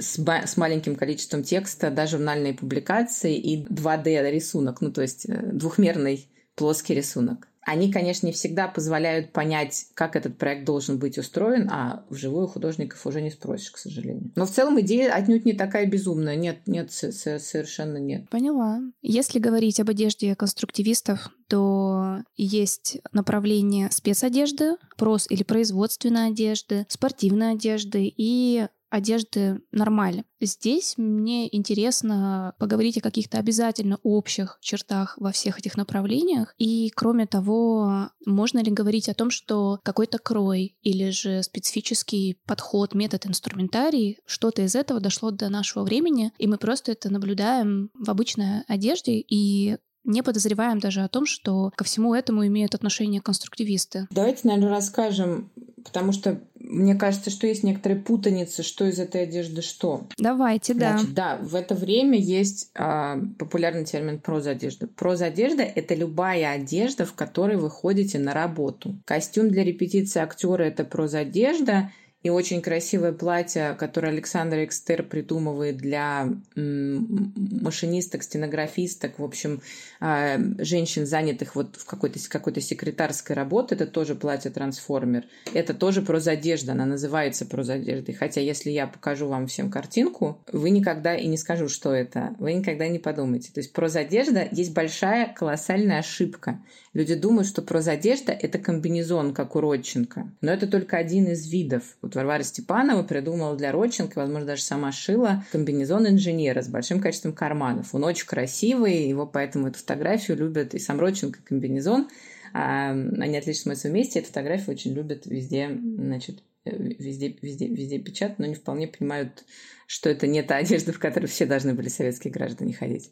с, с маленьким количеством текста, да, журнальные публикации и 2D рисунок, ну то есть э, двухмерный плоский рисунок. Они, конечно, не всегда позволяют понять, как этот проект должен быть устроен, а вживую художников уже не спросишь, к сожалению. Но в целом идея отнюдь не такая безумная. Нет, нет, совершенно нет. Поняла. Если говорить об одежде конструктивистов, то есть направление спецодежды, прос или производственной одежды, спортивной одежды и одежды нормали. Здесь мне интересно поговорить о каких-то обязательно общих чертах во всех этих направлениях. И кроме того, можно ли говорить о том, что какой-то крой или же специфический подход, метод, инструментарий, что-то из этого дошло до нашего времени, и мы просто это наблюдаем в обычной одежде, и не подозреваем даже о том, что ко всему этому имеют отношение конструктивисты. Давайте, наверное, расскажем, потому что мне кажется, что есть некоторые путаницы, что из этой одежды что. Давайте, да. Значит, да, в это время есть а, популярный термин прозодежда. Прозодежда – это любая одежда, в которой вы ходите на работу. Костюм для репетиции актера – это прозодежда – и очень красивое платье, которое Александр Экстер придумывает для машинисток, стенографисток, в общем, а, женщин, занятых вот в какой-то какой секретарской работе. Это тоже платье-трансформер. Это тоже прозодежда, она называется прозодеждой. Хотя если я покажу вам всем картинку, вы никогда и не скажу, что это. Вы никогда не подумаете. То есть прозодежда есть большая колоссальная ошибка. Люди думают, что прозодежда – это комбинезон, как у Родченко. Но это только один из видов. Вот Варвара Степанова придумала для Родченко, возможно, даже сама шила комбинезон инженера с большим количеством карманов. Он очень красивый, его поэтому эту фотографию любят и сам Родченко комбинезон. А, они отлично смотрятся вместе. Эту фотографию очень любят везде, значит, везде, везде, везде печатают, но не вполне понимают, что это не та одежда, в которой все должны были советские граждане ходить.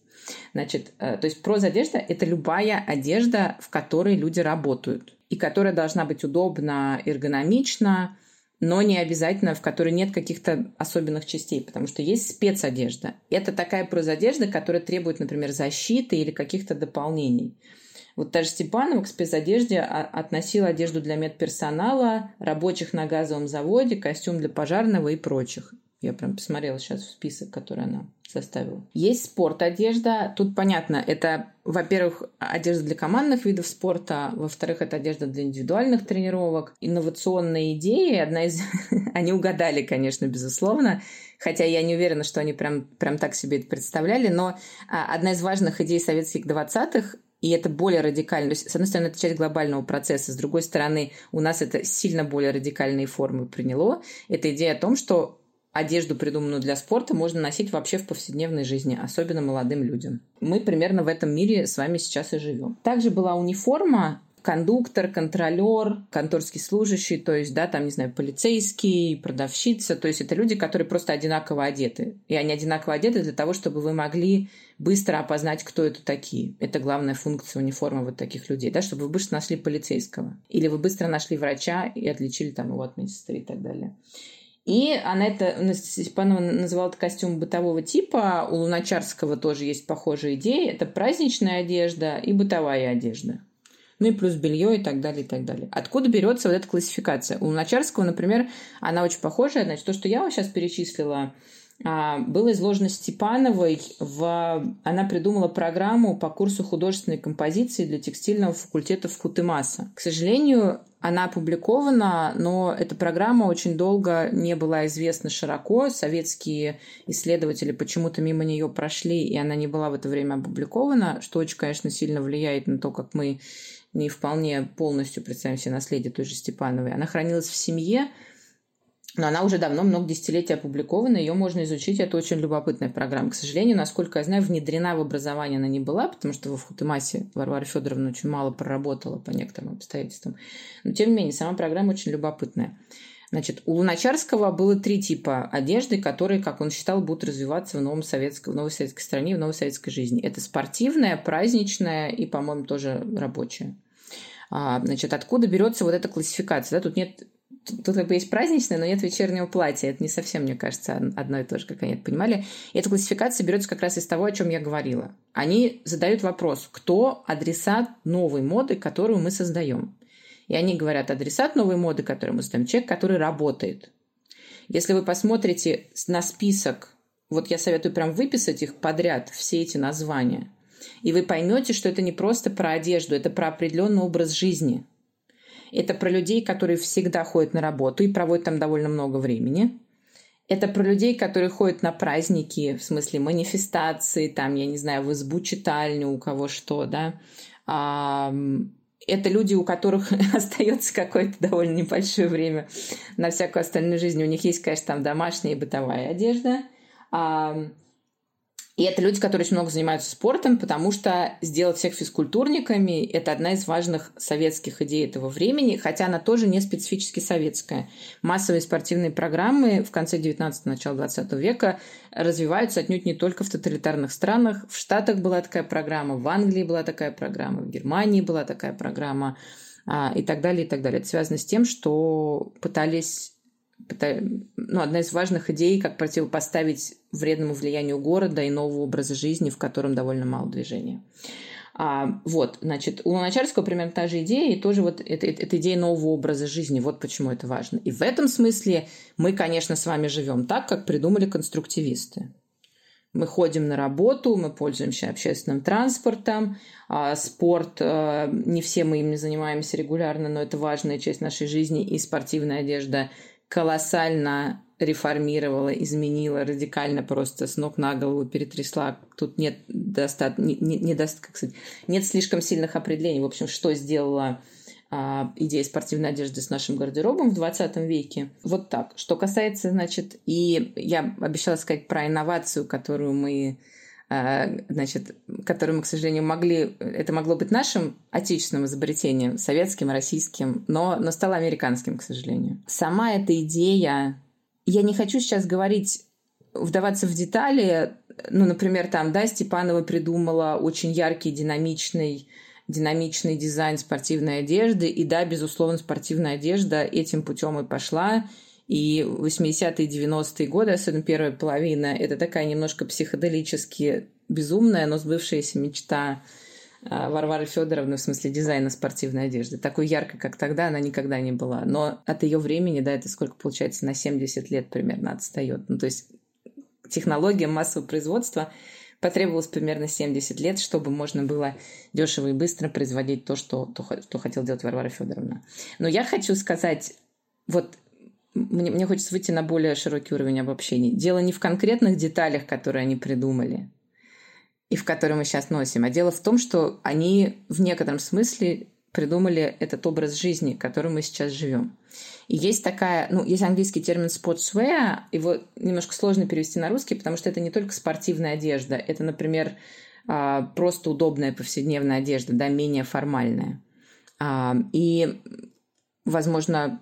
Значит, э, то есть прозодежда – это любая одежда, в которой люди работают, и которая должна быть удобна, эргономична, но не обязательно, в которой нет каких-то особенных частей, потому что есть спецодежда. Это такая прозодежда, которая требует, например, защиты или каких-то дополнений. Вот та же Степанова к спецодежде относила одежду для медперсонала, рабочих на газовом заводе, костюм для пожарного и прочих. Я прям посмотрела сейчас в список, который она составила. Есть спорт-одежда. Тут понятно, это, во-первых, одежда для командных видов спорта, во-вторых, это одежда для индивидуальных тренировок. Инновационные идеи, одна из... *laughs* они угадали, конечно, безусловно, хотя я не уверена, что они прям, прям так себе это представляли, но а, одна из важных идей советских 20-х и это более радикально. То есть, с одной стороны, это часть глобального процесса, с другой стороны, у нас это сильно более радикальные формы приняло. Это идея о том, что одежду, придуманную для спорта, можно носить вообще в повседневной жизни, особенно молодым людям. Мы примерно в этом мире с вами сейчас и живем. Также была униформа, кондуктор, контролер, конторский служащий, то есть, да, там, не знаю, полицейский, продавщица, то есть это люди, которые просто одинаково одеты. И они одинаково одеты для того, чтобы вы могли быстро опознать, кто это такие. Это главная функция униформы вот таких людей, да, чтобы вы быстро нашли полицейского. Или вы быстро нашли врача и отличили там его от медсестры и так далее. И она это, Степанова называла это костюм бытового типа. У Луначарского тоже есть похожая идея. Это праздничная одежда и бытовая одежда. Ну и плюс белье и так далее, и так далее. Откуда берется вот эта классификация? У Луначарского, например, она очень похожая. Значит, то, что я вам сейчас перечислила, а, было изложено Степановой. В... Она придумала программу по курсу художественной композиции для текстильного факультета в Хутемаса. К сожалению, она опубликована, но эта программа очень долго не была известна широко. Советские исследователи почему-то мимо нее прошли, и она не была в это время опубликована, что очень, конечно, сильно влияет на то, как мы не вполне полностью представим себе наследие той же Степановой. Она хранилась в семье, но она уже давно, много десятилетий опубликована, ее можно изучить, это очень любопытная программа. К сожалению, насколько я знаю, внедрена в образование она не была, потому что в Хутымасе Варвара Федоровна очень мало проработала по некоторым обстоятельствам. Но, тем не менее, сама программа очень любопытная. Значит, у Луначарского было три типа одежды, которые, как он считал, будут развиваться в, новом советском, в новой советской стране, в новой советской жизни. Это спортивная, праздничная и, по-моему, тоже рабочая. А, значит, откуда берется вот эта классификация? Да? Тут нет тут как бы есть праздничное, но нет вечернего платья. Это не совсем, мне кажется, одно и то же, как они это понимали. И эта классификация берется как раз из того, о чем я говорила. Они задают вопрос, кто адресат новой моды, которую мы создаем. И они говорят, адресат новой моды, которую мы создаем, человек, который работает. Если вы посмотрите на список, вот я советую прям выписать их подряд, все эти названия, и вы поймете, что это не просто про одежду, это про определенный образ жизни. Это про людей, которые всегда ходят на работу и проводят там довольно много времени. Это про людей, которые ходят на праздники, в смысле манифестации, там, я не знаю, в избу читальню, у кого что, да это люди, у которых *laughs* остается какое-то довольно небольшое время на всякую остальную жизнь. У них есть, конечно, там домашняя и бытовая одежда. И это люди, которые очень много занимаются спортом, потому что сделать всех физкультурниками – это одна из важных советских идей этого времени, хотя она тоже не специфически советская. Массовые спортивные программы в конце 19 начала 20 века развиваются отнюдь не только в тоталитарных странах. В Штатах была такая программа, в Англии была такая программа, в Германии была такая программа а, и так далее, и так далее. Это связано с тем, что пытались ну, одна из важных идей, как противопоставить вредному влиянию города и нового образа жизни, в котором довольно мало движения. А, вот, значит, у Луначарского примерно та же идея, и тоже вот это, это идея нового образа жизни, вот почему это важно. И в этом смысле мы, конечно, с вами живем так, как придумали конструктивисты. Мы ходим на работу, мы пользуемся общественным транспортом, а спорт, а, не все мы им не занимаемся регулярно, но это важная часть нашей жизни, и спортивная одежда колоссально реформировала, изменила, радикально просто с ног на голову перетрясла. Тут нет достат... не, не, не даст, как сказать, нет слишком сильных определений. В общем, что сделала а, идея спортивной одежды с нашим гардеробом в 20 веке. Вот так. Что касается, значит, и я обещала сказать про инновацию, которую мы значит, которую мы, к сожалению, могли... Это могло быть нашим отечественным изобретением, советским, российским, но, но стало американским, к сожалению. Сама эта идея... Я не хочу сейчас говорить, вдаваться в детали. Ну, например, там, да, Степанова придумала очень яркий, динамичный динамичный дизайн спортивной одежды. И да, безусловно, спортивная одежда этим путем и пошла. И 80-е, 90-е годы, особенно первая половина, это такая немножко психоделически безумная, но сбывшаяся мечта а, Варвары Федоровны в смысле дизайна спортивной одежды. Такой яркой, как тогда, она никогда не была. Но от ее времени, да, это сколько получается, на 70 лет примерно отстает. Ну, то есть технология массового производства потребовалось примерно 70 лет, чтобы можно было дешево и быстро производить то, что, то, что хотела делать Варвара Федоровна. Но я хочу сказать, вот мне, мне хочется выйти на более широкий уровень обобщений. Дело не в конкретных деталях, которые они придумали и в которые мы сейчас носим, а дело в том, что они в некотором смысле придумали этот образ жизни, которым мы сейчас живем. И есть такая, ну, есть английский термин sportswear, его немножко сложно перевести на русский, потому что это не только спортивная одежда, это, например, а, просто удобная повседневная одежда, да, менее формальная. А, и, возможно,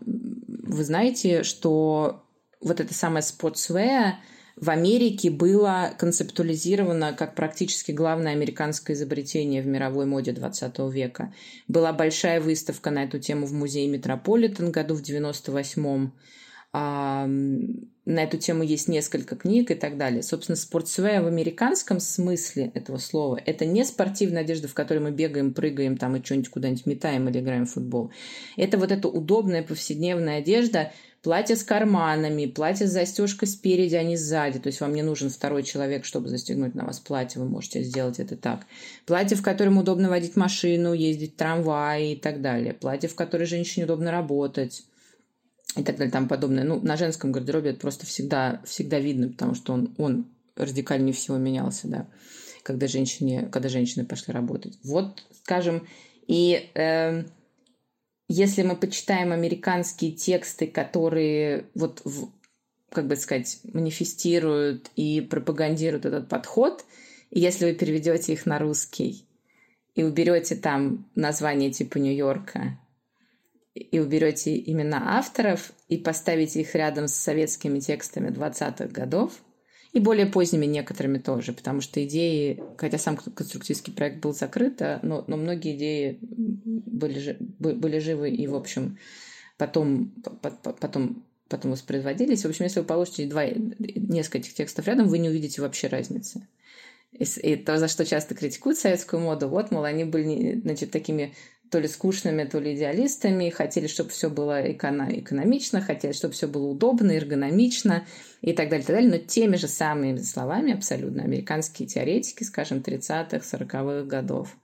вы знаете, что вот это самое sportswear в Америке было концептуализировано как практически главное американское изобретение в мировой моде 20 века. Была большая выставка на эту тему в музее Метрополитен году в 98-м. На эту тему есть несколько книг и так далее. Собственно, спортсвея в американском смысле этого слова – это не спортивная одежда, в которой мы бегаем, прыгаем там и что-нибудь куда-нибудь метаем или играем в футбол. Это вот эта удобная повседневная одежда, платье с карманами, платье с застежкой спереди, а не сзади. То есть вам не нужен второй человек, чтобы застегнуть на вас платье, вы можете сделать это так. Платье, в котором удобно водить машину, ездить в трамвае и так далее. Платье, в котором женщине удобно работать и так далее, там подобное. Ну, на женском гардеробе это просто всегда, всегда видно, потому что он, он радикальнее всего менялся, да, когда, женщине, когда женщины пошли работать. Вот, скажем, и э, если мы почитаем американские тексты, которые вот, в, как бы сказать, манифестируют и пропагандируют этот подход, и если вы переведете их на русский и уберете там название типа Нью-Йорка, и уберете имена авторов и поставите их рядом с советскими текстами 20-х годов, и более поздними некоторыми тоже, потому что идеи, хотя сам конструктивский проект был закрыт, а, но, но многие идеи были, были живы и, в общем, потом, потом, потом воспроизводились. В общем, если вы положите два, несколько этих текстов рядом, вы не увидите вообще разницы. И, и то, за что часто критикуют советскую моду, вот, мол, они были, значит, такими то ли скучными, то ли идеалистами, хотели, чтобы все было эко- экономично, хотели, чтобы все было удобно, эргономично и так далее, так далее. Но теми же самыми словами абсолютно американские теоретики, скажем, 30-х, 40-х годов,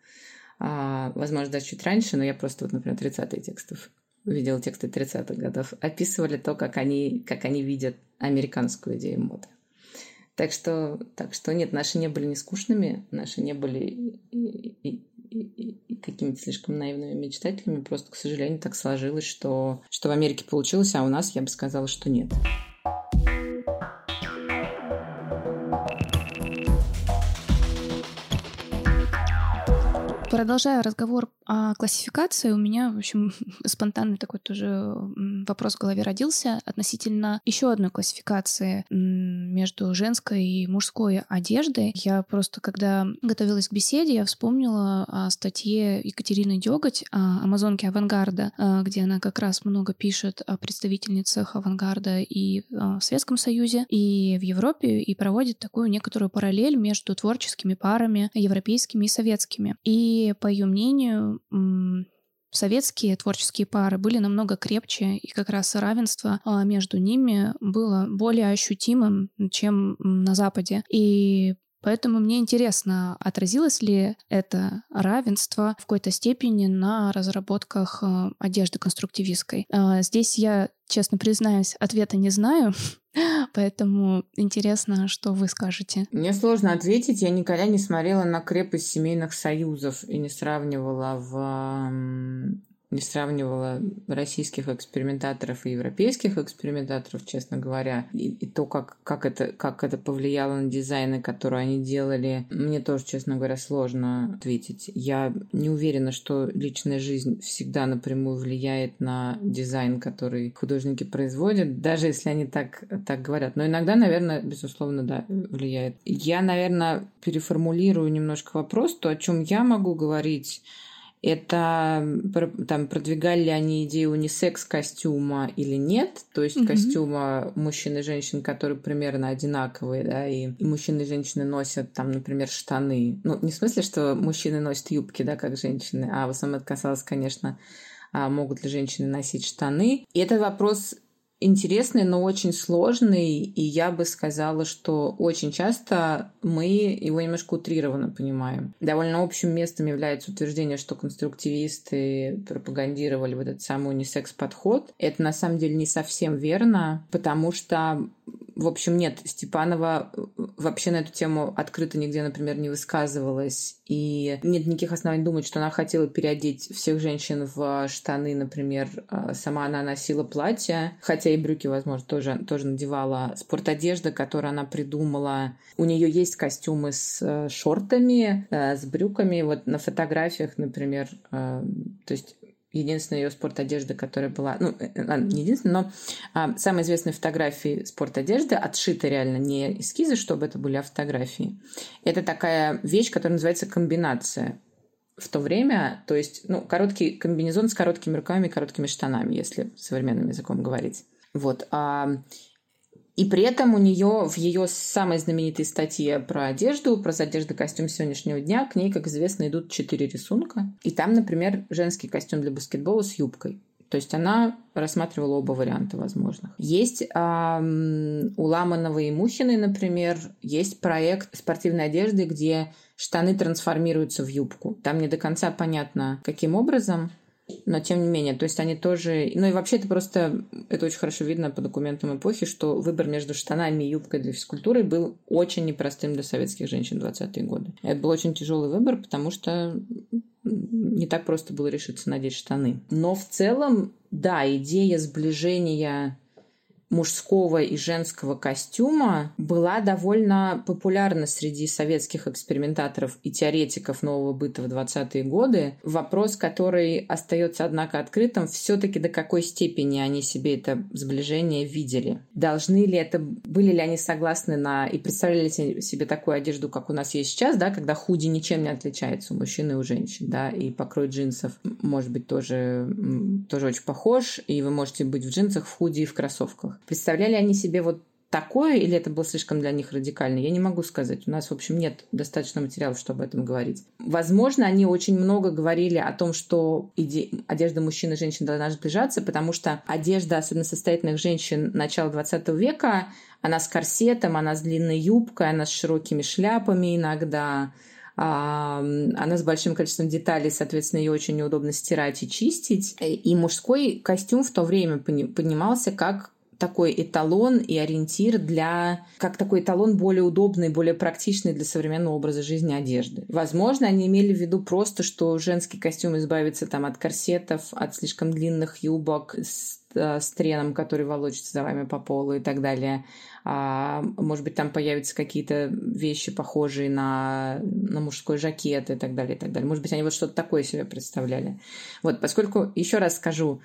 а, возможно, даже чуть раньше, но я просто, вот, например, 30-е текстов видела тексты 30-х годов, описывали то, как они, как они видят американскую идею моды. Так что, так что нет, наши не были не скучными, наши не были и, и, и, и какими-то слишком наивными мечтателями. Просто, к сожалению, так сложилось, что, что в Америке получилось, а у нас, я бы сказала, что нет. Продолжая разговор о классификации, у меня, в общем, *laughs* спонтанный такой тоже вопрос в голове родился относительно еще одной классификации между женской и мужской одеждой. Я просто, когда готовилась к беседе, я вспомнила о статье Екатерины Деготь о амазонке авангарда, а, где она как раз много пишет о представительницах авангарда и а, в Советском Союзе, и в Европе, и проводит такую некоторую параллель между творческими парами европейскими и советскими. И по ее мнению, советские творческие пары были намного крепче, и как раз равенство а, между ними было более ощутимым, чем на Западе. И Поэтому мне интересно, отразилось ли это равенство в какой-то степени на разработках а, одежды конструктивистской. А, здесь я, честно признаюсь, ответа не знаю, *laughs* Поэтому интересно, что вы скажете. Мне сложно ответить. Я никогда не смотрела на крепость семейных союзов и не сравнивала в не сравнивала российских экспериментаторов и европейских экспериментаторов, честно говоря, и, и то, как, как, это, как это повлияло на дизайны, которые они делали, мне тоже, честно говоря, сложно ответить. Я не уверена, что личная жизнь всегда напрямую влияет на дизайн, который художники производят, даже если они так, так говорят. Но иногда, наверное, безусловно, да, влияет. Я, наверное, переформулирую немножко вопрос, то, о чем я могу говорить, это там продвигали ли они идею унисекс костюма или нет, то есть mm-hmm. костюма мужчин и женщин, которые примерно одинаковые, да, и, и мужчины и женщины носят там, например, штаны. Ну, не в смысле, что мужчины носят юбки, да, как женщины, а в основном это касалось, конечно, а могут ли женщины носить штаны. И этот вопрос интересный, но очень сложный, и я бы сказала, что очень часто мы его немножко утрированно понимаем. Довольно общим местом является утверждение, что конструктивисты пропагандировали вот этот самый унисекс-подход. Это на самом деле не совсем верно, потому что в общем, нет, Степанова вообще на эту тему открыто нигде, например, не высказывалась. И нет никаких оснований думать, что она хотела переодеть всех женщин в штаны, например. А сама она носила платье, хотя и брюки, возможно, тоже, тоже надевала. Спортодежда, которую она придумала. У нее есть костюмы с э, шортами, э, с брюками. Вот на фотографиях, например, то есть единственная ее спортодежда, которая была, ну, э, э, ладно, не единственная, но а, самые известные фотографии спортодежды отшиты реально не эскизы, чтобы это были а фотографии. Это такая вещь, которая называется комбинация в то время, то есть, ну, короткий комбинезон с короткими рукавами и короткими штанами, если современным языком говорить. Вот. А, и при этом у нее в ее самой знаменитой статье про одежду, про одежду костюм сегодняшнего дня, к ней, как известно, идут четыре рисунка. И там, например, женский костюм для баскетбола с юбкой. То есть она рассматривала оба варианта возможных. Есть эм, у Ламанова и Мухиной, например, есть проект спортивной одежды, где штаны трансформируются в юбку. Там не до конца понятно, каким образом, но тем не менее, то есть они тоже... Ну и вообще это просто, это очень хорошо видно по документам эпохи, что выбор между штанами и юбкой для физкультуры был очень непростым для советских женщин в 20-е годы. Это был очень тяжелый выбор, потому что не так просто было решиться надеть штаны. Но в целом, да, идея сближения мужского и женского костюма была довольно популярна среди советских экспериментаторов и теоретиков нового быта в 20-е годы. Вопрос, который остается, однако, открытым, все-таки до какой степени они себе это сближение видели. Должны ли это, были ли они согласны на и представляли ли себе такую одежду, как у нас есть сейчас, да, когда худи ничем не отличается у мужчин и у женщин, да, и покрой джинсов может быть тоже, тоже очень похож, и вы можете быть в джинсах, в худи и в кроссовках. Представляли они себе вот такое, или это было слишком для них радикально, я не могу сказать. У нас, в общем, нет достаточно материалов, чтобы об этом говорить. Возможно, они очень много говорили о том, что иде... одежда мужчин и женщин должна сближаться, потому что одежда, особенно состоятельных женщин начала 20 века, она с корсетом, она с длинной юбкой, она с широкими шляпами иногда, она с большим количеством деталей, соответственно, ее очень неудобно стирать и чистить. И мужской костюм в то время понимался как такой эталон и ориентир для, как такой эталон более удобный, более практичный для современного образа жизни одежды. Возможно, они имели в виду просто, что женский костюм избавится там от корсетов, от слишком длинных юбок с, э, с треном, который волочится за вами по полу и так далее. А, может быть, там появятся какие-то вещи, похожие на, на мужской жакет и так далее, и так далее. Может быть, они вот что-то такое себе представляли. Вот, поскольку, еще раз скажу,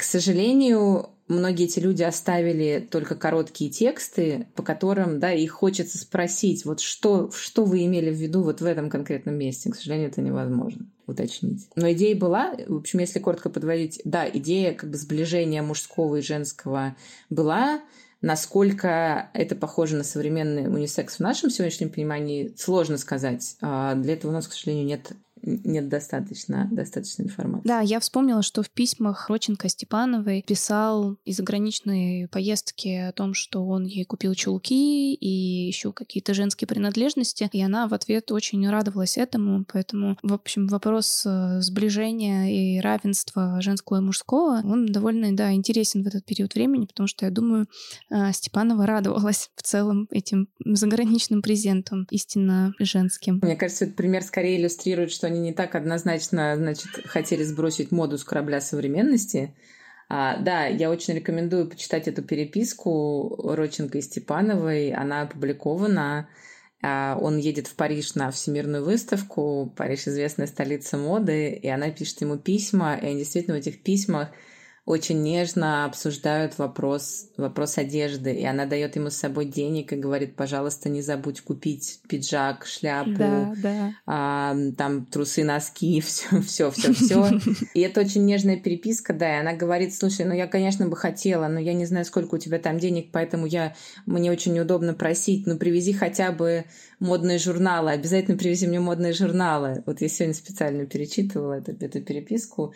к сожалению, многие эти люди оставили только короткие тексты, по которым, да, их хочется спросить, вот что, что вы имели в виду вот в этом конкретном месте. К сожалению, это невозможно уточнить. Но идея была, в общем, если коротко подводить, да, идея как бы сближения мужского и женского была, Насколько это похоже на современный унисекс в нашем сегодняшнем понимании, сложно сказать. А для этого у нас, к сожалению, нет нет достаточно, достаточно информации. Да, я вспомнила, что в письмах Роченко Степановой писал из заграничной поездки о том, что он ей купил чулки и еще какие-то женские принадлежности, и она в ответ очень радовалась этому, поэтому, в общем, вопрос э, сближения и равенства женского и мужского, он довольно, да, интересен в этот период времени, потому что, я думаю, э, Степанова радовалась в целом этим заграничным презентом, истинно женским. Мне кажется, этот пример скорее иллюстрирует, что они не так однозначно, значит, хотели сбросить моду с корабля современности. А, да, я очень рекомендую почитать эту переписку Роченко и Степановой. Она опубликована. А, он едет в Париж на всемирную выставку. Париж – известная столица моды. И она пишет ему письма. И они действительно в этих письмах очень нежно обсуждают вопрос, вопрос одежды. И она дает ему с собой денег и говорит, пожалуйста, не забудь купить пиджак, шляпу, да, да. А, там трусы, носки, все, все, все, все. И это очень нежная переписка, да. И она говорит, слушай, ну я, конечно, бы хотела, но я не знаю, сколько у тебя там денег, поэтому я, мне очень неудобно просить, ну привези хотя бы модные журналы, обязательно привези мне модные журналы. Вот я сегодня специально перечитывала эту, эту переписку.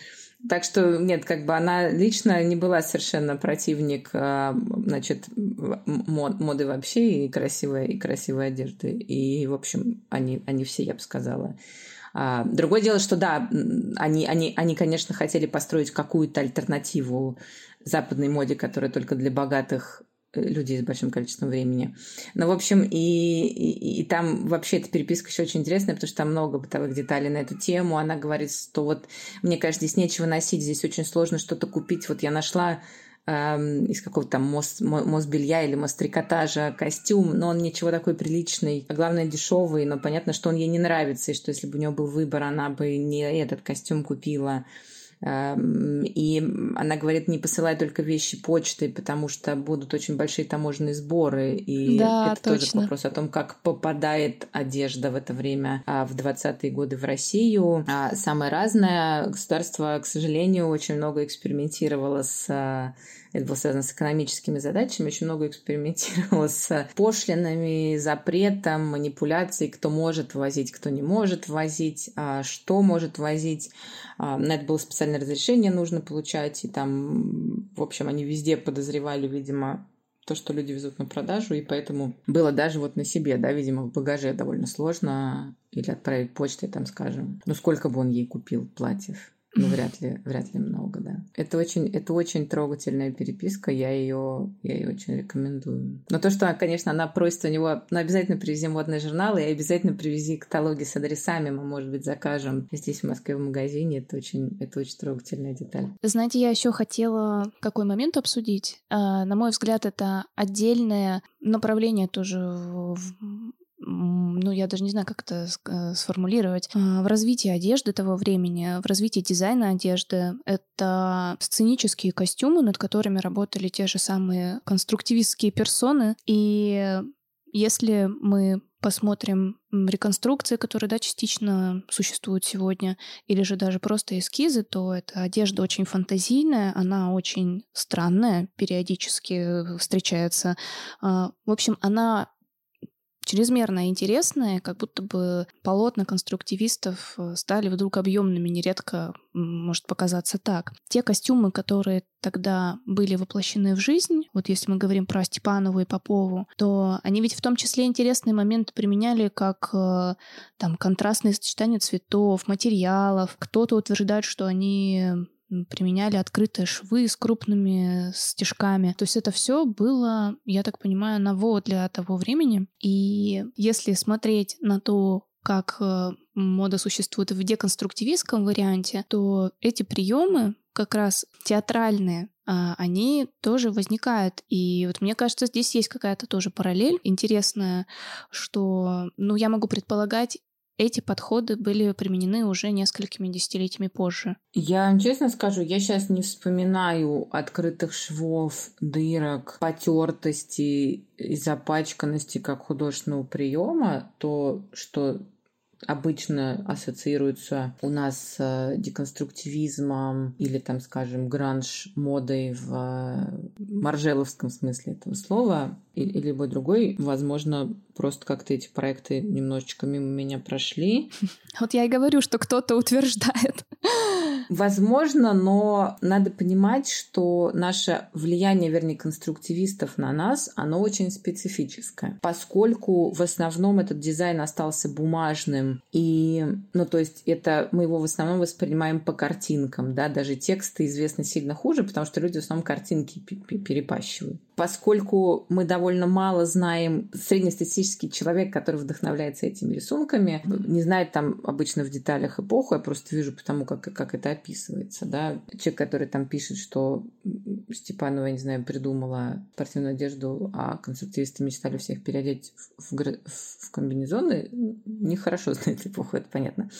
Так что, нет, как бы она лично не была совершенно противник, а, значит, мод, моды вообще и красивой, и красивой одежды. И, в общем, они, они все, я бы сказала. А, другое дело, что да, они, они, они, конечно, хотели построить какую-то альтернативу западной моде, которая только для богатых людей с большим количеством времени. Ну, в общем, и, и, и там вообще эта переписка еще очень интересная, потому что там много бытовых деталей на эту тему. Она говорит, что вот, мне кажется, здесь нечего носить, здесь очень сложно что-то купить. Вот я нашла эм, из какого-то там мост, Мосбелья или Мострикотажа костюм, но он ничего такой приличный, а главное дешевый, но понятно, что он ей не нравится, и что если бы у нее был выбор, она бы не этот костюм купила. И она говорит, не посылай только вещи почтой, потому что будут очень большие таможенные сборы. И да, это точно. тоже вопрос о том, как попадает одежда в это время а, в 20-е годы в Россию. А самое разное. Государство, к сожалению, очень много экспериментировало с а, это было связано с экономическими задачами, очень много экспериментировала *laughs* с пошлинами, запретом, манипуляцией, кто может ввозить, кто не может ввозить, а что может ввозить. А, на это было специальное разрешение нужно получать, и там, в общем, они везде подозревали, видимо, то, что люди везут на продажу, и поэтому было даже вот на себе, да, видимо, в багаже довольно сложно или отправить почтой, там, скажем, ну, сколько бы он ей купил платьев. Ну, вряд ли, вряд ли много, да. Это очень, это очень трогательная переписка, я ее, я ее очень рекомендую. Но то, что, конечно, она просит у него, ну, обязательно привези модные журналы и обязательно привези каталоги с адресами, мы, может быть, закажем здесь, в Москве, в магазине. Это очень, это очень трогательная деталь. Знаете, я еще хотела какой момент обсудить. А, на мой взгляд, это отдельное направление тоже в ну, я даже не знаю, как это э, сформулировать, а, в развитии одежды того времени, в развитии дизайна одежды. Это сценические костюмы, над которыми работали те же самые конструктивистские персоны. И если мы посмотрим реконструкции, которые, да, частично существуют сегодня, или же даже просто эскизы, то эта одежда очень фантазийная, она очень странная, периодически встречается. А, в общем, она чрезмерно интересные, как будто бы полотна конструктивистов э, стали вдруг объемными, нередко может показаться так. Те костюмы, которые тогда были воплощены в жизнь, вот если мы говорим про Степанову и Попову, то они ведь в том числе интересные моменты применяли как э, там контрастные сочетания цветов, материалов. Кто-то утверждает, что они применяли открытые швы с крупными стежками. То есть это все было, я так понимаю, ново для того времени. И если смотреть на то, как э, мода существует в деконструктивистском варианте, то эти приемы как раз театральные, а, они тоже возникают. И вот мне кажется, здесь есть какая-то тоже параллель интересная, что, ну, я могу предполагать, эти подходы были применены уже несколькими десятилетиями позже. Я вам честно скажу, я сейчас не вспоминаю открытых швов, дырок, потертости и запачканности как художественного приема, то, что обычно ассоциируется у нас с деконструктивизмом или, там, скажем, гранж-модой в э, маржеловском смысле этого слова, или любой другой, возможно, просто как-то эти проекты немножечко мимо меня прошли. *laughs* Вот я и говорю, что кто-то утверждает. Возможно, но надо понимать, что наше влияние, вернее, конструктивистов на нас, оно очень специфическое. Поскольку в основном этот дизайн остался бумажным, и, ну, то есть это мы его в основном воспринимаем по картинкам, да, даже тексты известны сильно хуже, потому что люди в основном картинки перепащивают поскольку мы довольно мало знаем, среднестатистический человек, который вдохновляется этими рисунками, не знает там обычно в деталях эпоху, я просто вижу потому, как, как это описывается. Да? Человек, который там пишет, что Степанова, я не знаю, придумала спортивную одежду, а конструктивисты мечтали всех переодеть в, в, в комбинезоны, нехорошо *laughs* знает эпоху, это понятно.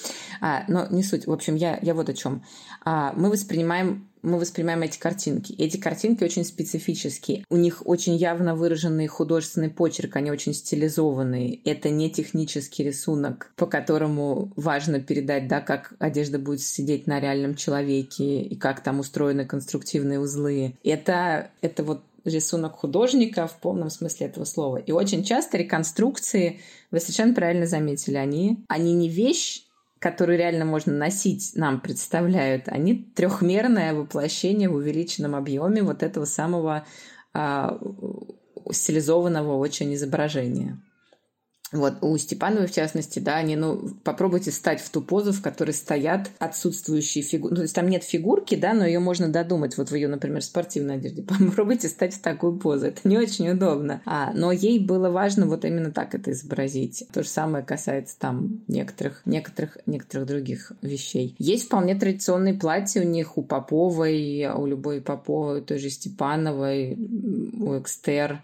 А, но не суть. В общем, я, я вот о чем. А, мы воспринимаем мы воспринимаем эти картинки. Эти картинки очень специфические. У них очень явно выраженный художественный почерк, они очень стилизованные. Это не технический рисунок, по которому важно передать, да, как одежда будет сидеть на реальном человеке и как там устроены конструктивные узлы. Это, это вот рисунок художника в полном смысле этого слова. И очень часто реконструкции, вы совершенно правильно заметили, они, они не вещь, которые реально можно носить, нам представляют, они трехмерное воплощение в увеличенном объеме вот этого самого а, стилизованного очень изображения. Вот у Степановой, в частности, да, они, ну, попробуйте встать в ту позу, в которой стоят отсутствующие фигуры. Ну, то есть там нет фигурки, да, но ее можно додумать. Вот в ее, например, спортивной одежде. *laughs* Попробуйте встать в такую позу. Это не очень удобно. А, но ей было важно вот именно так это изобразить. То же самое касается там некоторых, некоторых, некоторых других вещей. Есть вполне традиционные платья у них, у Поповой, у любой Поповой, той же Степановой, у Экстер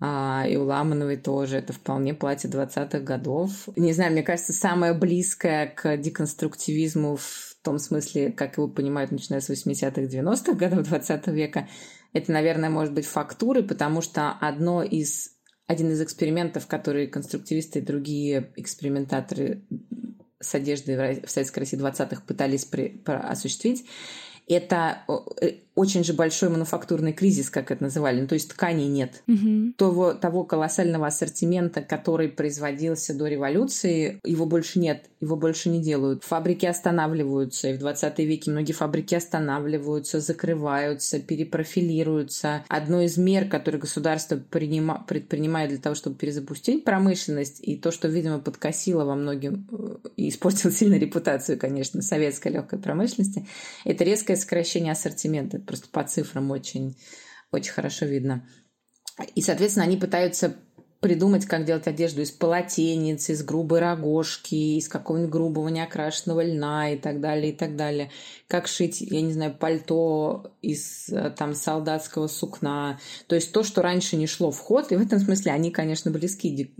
и у Ламановой тоже. Это вполне платье 20-х годов. Не знаю, мне кажется, самое близкое к деконструктивизму в том смысле, как его понимают, начиная с 80-х, 90-х годов 20 века, это, наверное, может быть фактуры, потому что одно из, один из экспериментов, которые конструктивисты и другие экспериментаторы с одеждой в Советской России 20-х пытались при, осуществить, это э, очень же большой мануфактурный кризис, как это называли, ну, то есть тканей нет. Угу. Того, того колоссального ассортимента, который производился до революции, его больше нет, его больше не делают. Фабрики останавливаются, и в 20 веке многие фабрики останавливаются, закрываются, перепрофилируются. Одно из мер, которые государство принима, предпринимает для того, чтобы перезапустить промышленность, и то, что, видимо, подкосило во многим э, и испортило сильно репутацию, конечно, советской легкой промышленности, это резкое сокращение ассортимента просто по цифрам очень, очень хорошо видно. И, соответственно, они пытаются придумать, как делать одежду из полотенец, из грубой рогожки, из какого-нибудь грубого неокрашенного льна и так далее, и так далее. Как шить, я не знаю, пальто из там солдатского сукна. То есть то, что раньше не шло в ход. И в этом смысле они, конечно, близки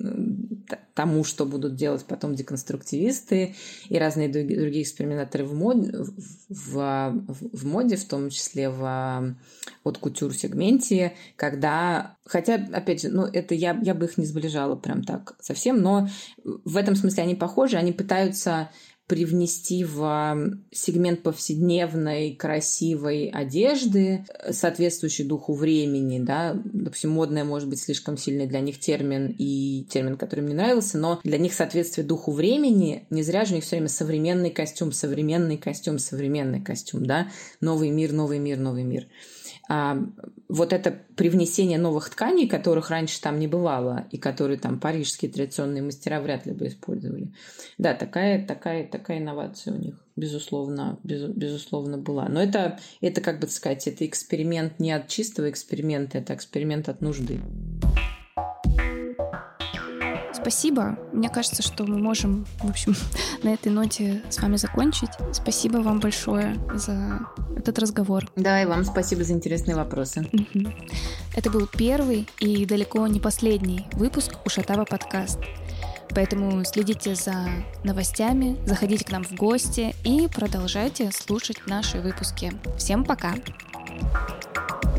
тому, что будут делать потом деконструктивисты и разные другие экспериментаторы в, мод, в, в, в моде, в том числе в от кутюр сегменте, когда, хотя, опять же, ну, это я, я бы их не сближала прям так совсем, но в этом смысле они похожи, они пытаются привнести в сегмент повседневной красивой одежды, э, соответствующей духу времени, да, допустим, модная может быть слишком сильный для них термин и термин, который мне нравился, но для них соответствие духу времени, не зря же у них все время современный костюм, современный костюм, современный костюм, да, новый мир, новый мир, новый мир. а, вот это привнесение новых тканей, которых раньше там не бывало, и которые там парижские традиционные мастера вряд ли бы использовали. Да, такая, такая, такая инновация у них, безусловно, без, безусловно была. Но это, это, как бы сказать, это эксперимент не от чистого эксперимента, это эксперимент от нужды. Спасибо. Мне кажется, что мы можем, в общем, *laughs* на этой ноте с вами закончить. Спасибо вам большое за этот разговор. Да, и вам спасибо за интересные вопросы. Это был первый и далеко не последний выпуск Ушатава подкаст. Поэтому следите за новостями, заходите к нам в гости и продолжайте слушать наши выпуски. Всем пока! Пока.